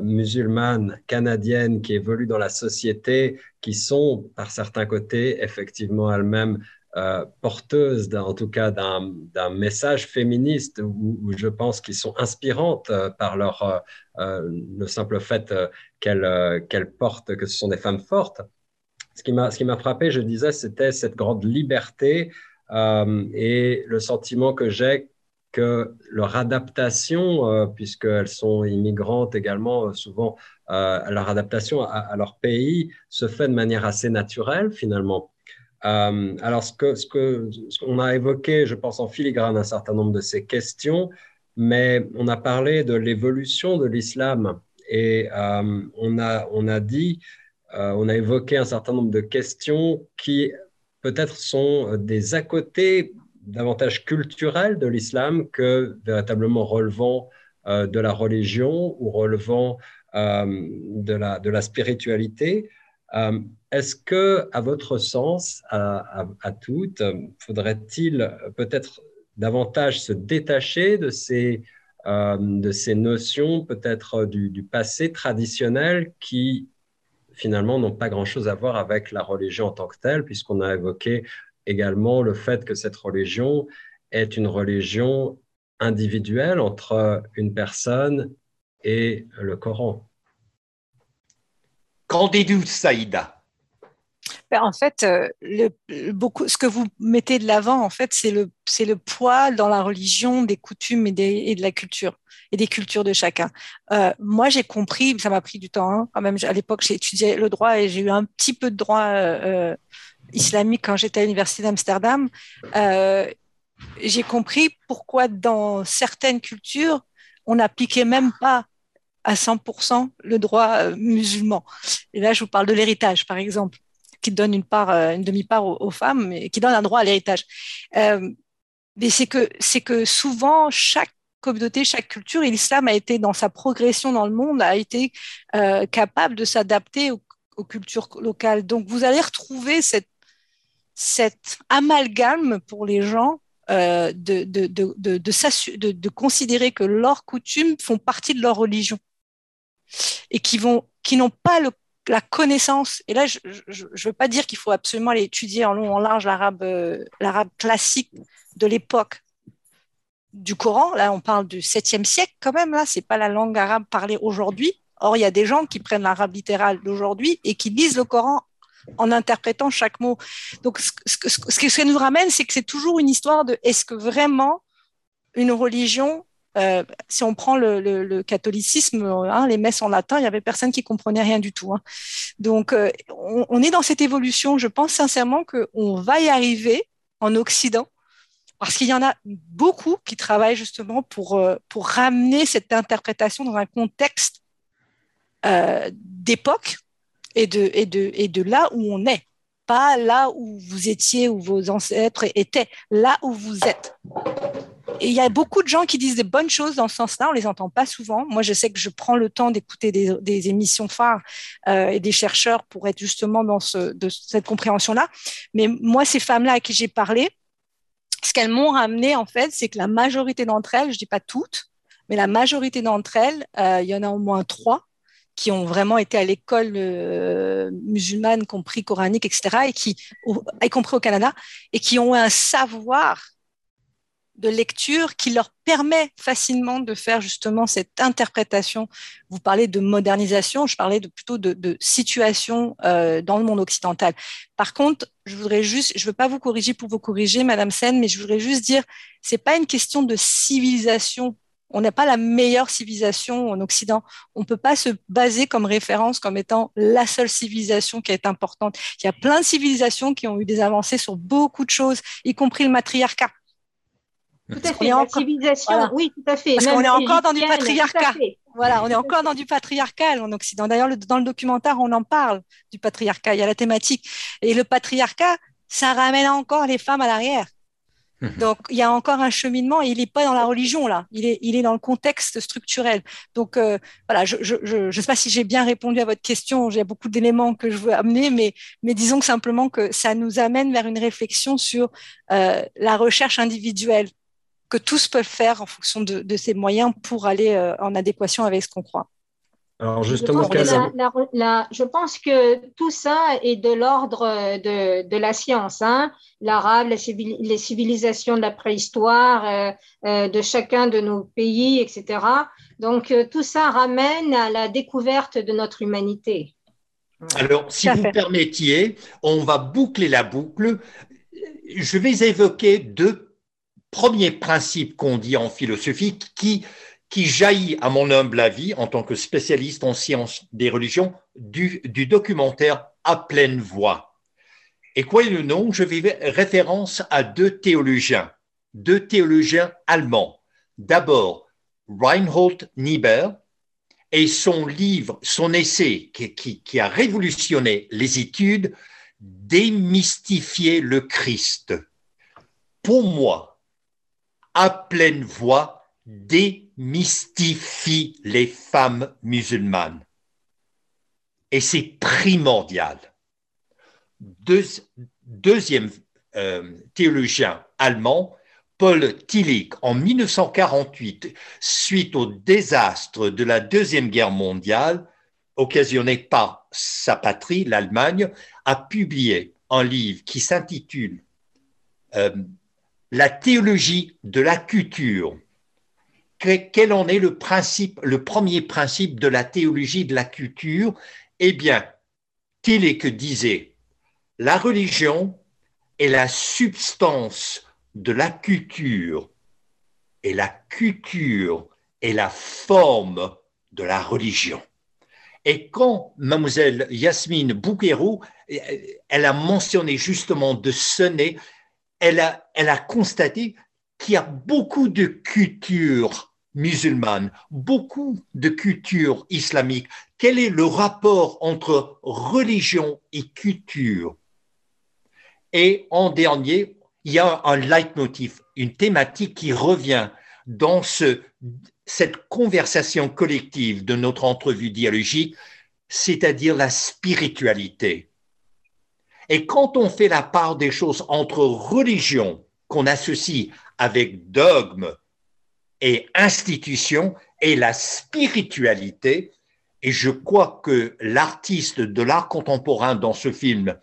musulmanes canadiennes qui évoluent dans la société, qui sont par certains côtés effectivement elles-mêmes euh, porteuses, en tout cas d'un message féministe où, je pense qu'ils sont inspirantes euh, par leur, euh, le simple fait qu'elles portent, que ce sont des femmes fortes. Ce qui m'a frappé, je disais, c'était cette grande liberté et le sentiment que j'ai que leur adaptation, puisqu'elles sont immigrantes également, souvent leur adaptation à, leur pays se fait de manière assez naturelle finalement. Euh, alors, ce qu'on ce que, ce a évoqué, je pense, en filigrane un certain nombre de ces questions, mais on a parlé de l'évolution de l'islam et euh, on, a, on a dit, euh, on a évoqué un certain nombre de questions qui peut-être sont des à côté davantage culturels de l'islam que véritablement relevant de la religion ou relevant de, la, de la spiritualité. Est-ce que, à votre sens, à, toutes, faudrait-il peut-être davantage se détacher de ces, euh, de ces notions, peut-être du, passé traditionnel qui finalement n'ont pas grand-chose à voir avec la religion en tant que telle, puisqu'on a évoqué également le fait que cette religion est une religion individuelle entre une personne et le Coran? Dites-vous, Saïda? Ben, en fait, euh, beaucoup, ce que vous mettez de l'avant, en fait, c'est le, c'est le poids dans la religion des coutumes et, des, de la culture et des cultures de chacun. Euh, moi, j'ai compris, ça m'a pris du temps. Hein, quand même, à l'époque, j'ai étudié le droit et j'ai eu un petit peu de droit euh, islamique quand j'étais à l'université d'Amsterdam. j'ai compris pourquoi dans certaines cultures, on n'appliquait même pas à 100% le droit musulman. Et là, je vous parle de l'héritage, par exemple qui donne une euh, demi-part aux, femmes et qui donne un droit à l'héritage. Euh, mais c'est que, c'est que souvent, chaque communauté, chaque culture, l'islam a été dans sa progression dans le monde, a été euh, capable de s'adapter aux, cultures locales. Donc, vous allez retrouver cette, cette amalgame pour les gens de, de, de, de, considérer que leurs coutumes font partie de leur religion et qui vont qui n'ont pas le la connaissance, et là, je ne veux pas dire qu'il faut absolument aller étudier en long, en large l'arabe, euh, l'arabe classique de l'époque du Coran. Là, on parle du 7e siècle quand même. Là, c'est pas la langue arabe parlée aujourd'hui Or, il y a des gens qui prennent l'arabe littéral d'aujourd'hui et qui lisent le Coran en interprétant chaque mot. Donc, ce, que ça nous ramène, c'est que c'est toujours une histoire de est-ce que vraiment une religion, euh, si on prend le, catholicisme, hein, les messes en latin, il y avait personne qui comprenait rien du tout. Hein. Donc, euh, on, est dans cette évolution. Je pense sincèrement qu'on va y arriver en Occident parce qu'il y en a beaucoup qui travaillent justement pour, euh, ramener cette interprétation dans un contexte d'époque et, de, et de là où on est, pas là où vous étiez, où vos ancêtres étaient, là où vous êtes. Il y a beaucoup de gens qui disent des bonnes choses dans ce sens-là, on les entend pas souvent. Moi, je sais que je prends le temps d'écouter des, émissions phares euh, et des chercheurs pour être justement dans cette compréhension-là. Mais moi, ces femmes-là à qui j'ai parlé, ce qu'elles m'ont ramené, en fait, c'est que la majorité d'entre elles, je dis pas toutes, mais la majorité d'entre elles, euh, il y en a au moins trois, qui ont vraiment été à l'école euh, musulmane, compris coranique, etc., et qui, y compris au Canada, et qui ont un savoir de lecture qui leur permet facilement de faire justement cette interprétation. Vous parlez de modernisation, je parlais de, plutôt de, situation euh, dans le monde occidental. Par contre, je voudrais juste, je veux pas vous corriger pour vous corriger, Madame Sen, mais je voudrais juste dire, c'est pas une question de civilisation on n'a pas la meilleure civilisation en Occident. On ne peut pas se baser comme référence comme étant la seule civilisation qui est importante. Il y a plein de civilisations qui ont eu des avancées sur beaucoup de choses, y compris le matriarcat. Tout à fait, la civilisation, oui, tout à fait. Parce qu'on est encore dans du patriarcat. Voilà, on est encore dans du patriarcal en Occident. D'ailleurs, dans le documentaire, on en parle du patriarcat. Il y a la thématique. Et le patriarcat, ça ramène encore les femmes à l'arrière. Mhm. Donc, il y a encore un cheminement et il n'est pas dans la religion, là. Il est, il est dans le contexte structurel. Donc, euh, voilà, je ne je, je, je sais pas si j'ai bien répondu à votre question. J'ai beaucoup d'éléments que je veux amener, mais, mais disons simplement que ça nous amène vers une réflexion sur euh, la recherche individuelle que tous peuvent faire en fonction de, de ces moyens pour aller euh, en adéquation avec ce qu'on croit. Alors justement, je pense, que tout ça est de l'ordre de, de, la science. Hein. L'arabe, les, civilisations de la préhistoire, euh, euh, de chacun de nos pays, etc. Donc euh, tout ça ramène à la découverte de notre humanité. Alors, si vous permettiez, on va boucler la boucle. Je vais évoquer deux premiers principes qu'on dit en philosophie qui qui jaillit, à mon humble avis, en tant que spécialiste en sciences des religions, du, documentaire À pleine voix. Et quoi le nom? Je vais référence à deux théologiens, deux théologiens allemands. D'abord, Reinhold Niebuhr et son livre, son essai qui, qui a révolutionné les études, Démystifier le Christ. Pour moi, à pleine voix, démystifie les femmes musulmanes. Et c'est primordial. deuxième euh, théologien allemand, Paul Tillich, en 1948, suite au désastre de la Deuxième Guerre mondiale, occasionné par sa patrie, l'Allemagne, a publié un livre qui s'intitule euh, La théologie de la culture quel en est le principe, le premier principe de la théologie de la culture? Eh bien, que disait, la religion est la substance de la culture et la culture est la forme de la religion. Et quand mademoiselle Yasmine Bouguerou, elle a mentionné justement de sonner, elle a, constaté qu'il y a beaucoup de cultures musulmane, beaucoup de culture islamique. Quel est le rapport entre religion et culture? Et en dernier, il y a un leitmotiv, une thématique qui revient dans ce, cette conversation collective de notre entrevue dialogique, c'est-à-dire la spiritualité. Et quand on fait la part des choses entre religion qu'on associe avec dogme, et institution et la spiritualité. Et je crois que l'artiste de l'art contemporain dans ce film,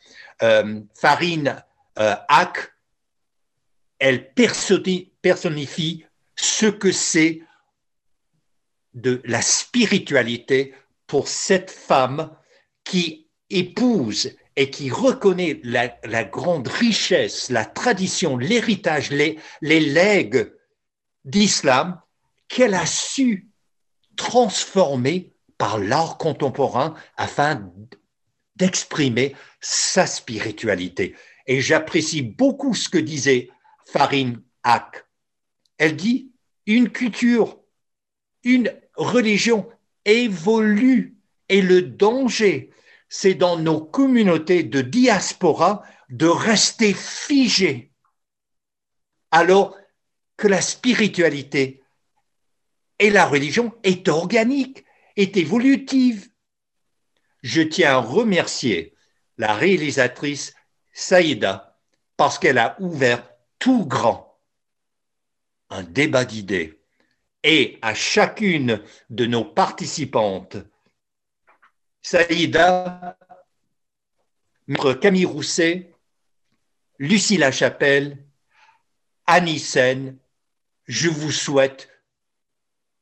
euh, Farine euh, Hack, elle personnifie ce que c'est de la spiritualité pour cette femme qui épouse et qui reconnaît la, grande richesse, la tradition, l'héritage, les, les legs d'islam qu'elle a su transformer par l'art contemporain afin d'exprimer sa spiritualité. Et j'apprécie beaucoup ce que disait Farine Hack. Elle dit, une culture, une religion évolue et le danger, c'est dans nos communautés de diaspora de rester figés. Alors que la spiritualité et la religion est organique, est évolutive. Je tiens à remercier la réalisatrice Saïda parce qu'elle a ouvert tout grand un débat d'idées et à chacune de nos participantes, Saïda, Camille Rousset, Lucie Lachapelle, Annie Sen, je vous souhaite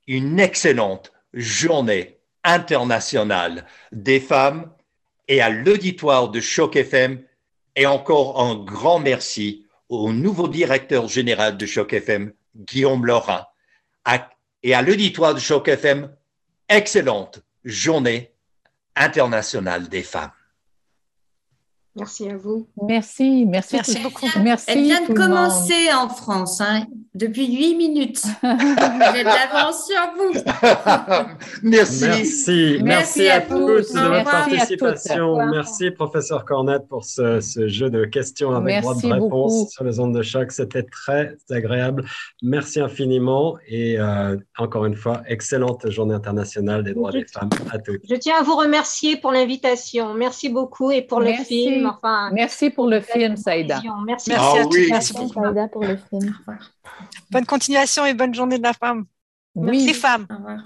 une excellente journée internationale des femmes et à l'auditoire de Choc FM et encore un grand merci au nouveau directeur général de Choc FM, Guillaume Laurent, et à l'auditoire de Choc FM, excellente journée internationale des femmes. Merci à vous. Merci, merci, merci beaucoup. Merci Elle vient de commencer en France, hein, depuis huit minutes. J'ai de l'avance sur vous. merci. merci. Merci. à, tous de votre participation. Merci, professeur Cornette, pour ce, jeu de questions avec droit de réponse sur les ondes de choc. C'était très agréable. Merci infiniment et euh, encore une fois, excellente journée internationale des droits des femmes à tous. Je tiens à vous remercier pour l'invitation. Merci beaucoup et pour le film merci pour le film, Saïda. Merci, merci ah, à oui. Merci beaucoup. Saïda pour le film. Bonne continuation et bonne journée de la femme. Oui. Merci les femmes. Au revoir.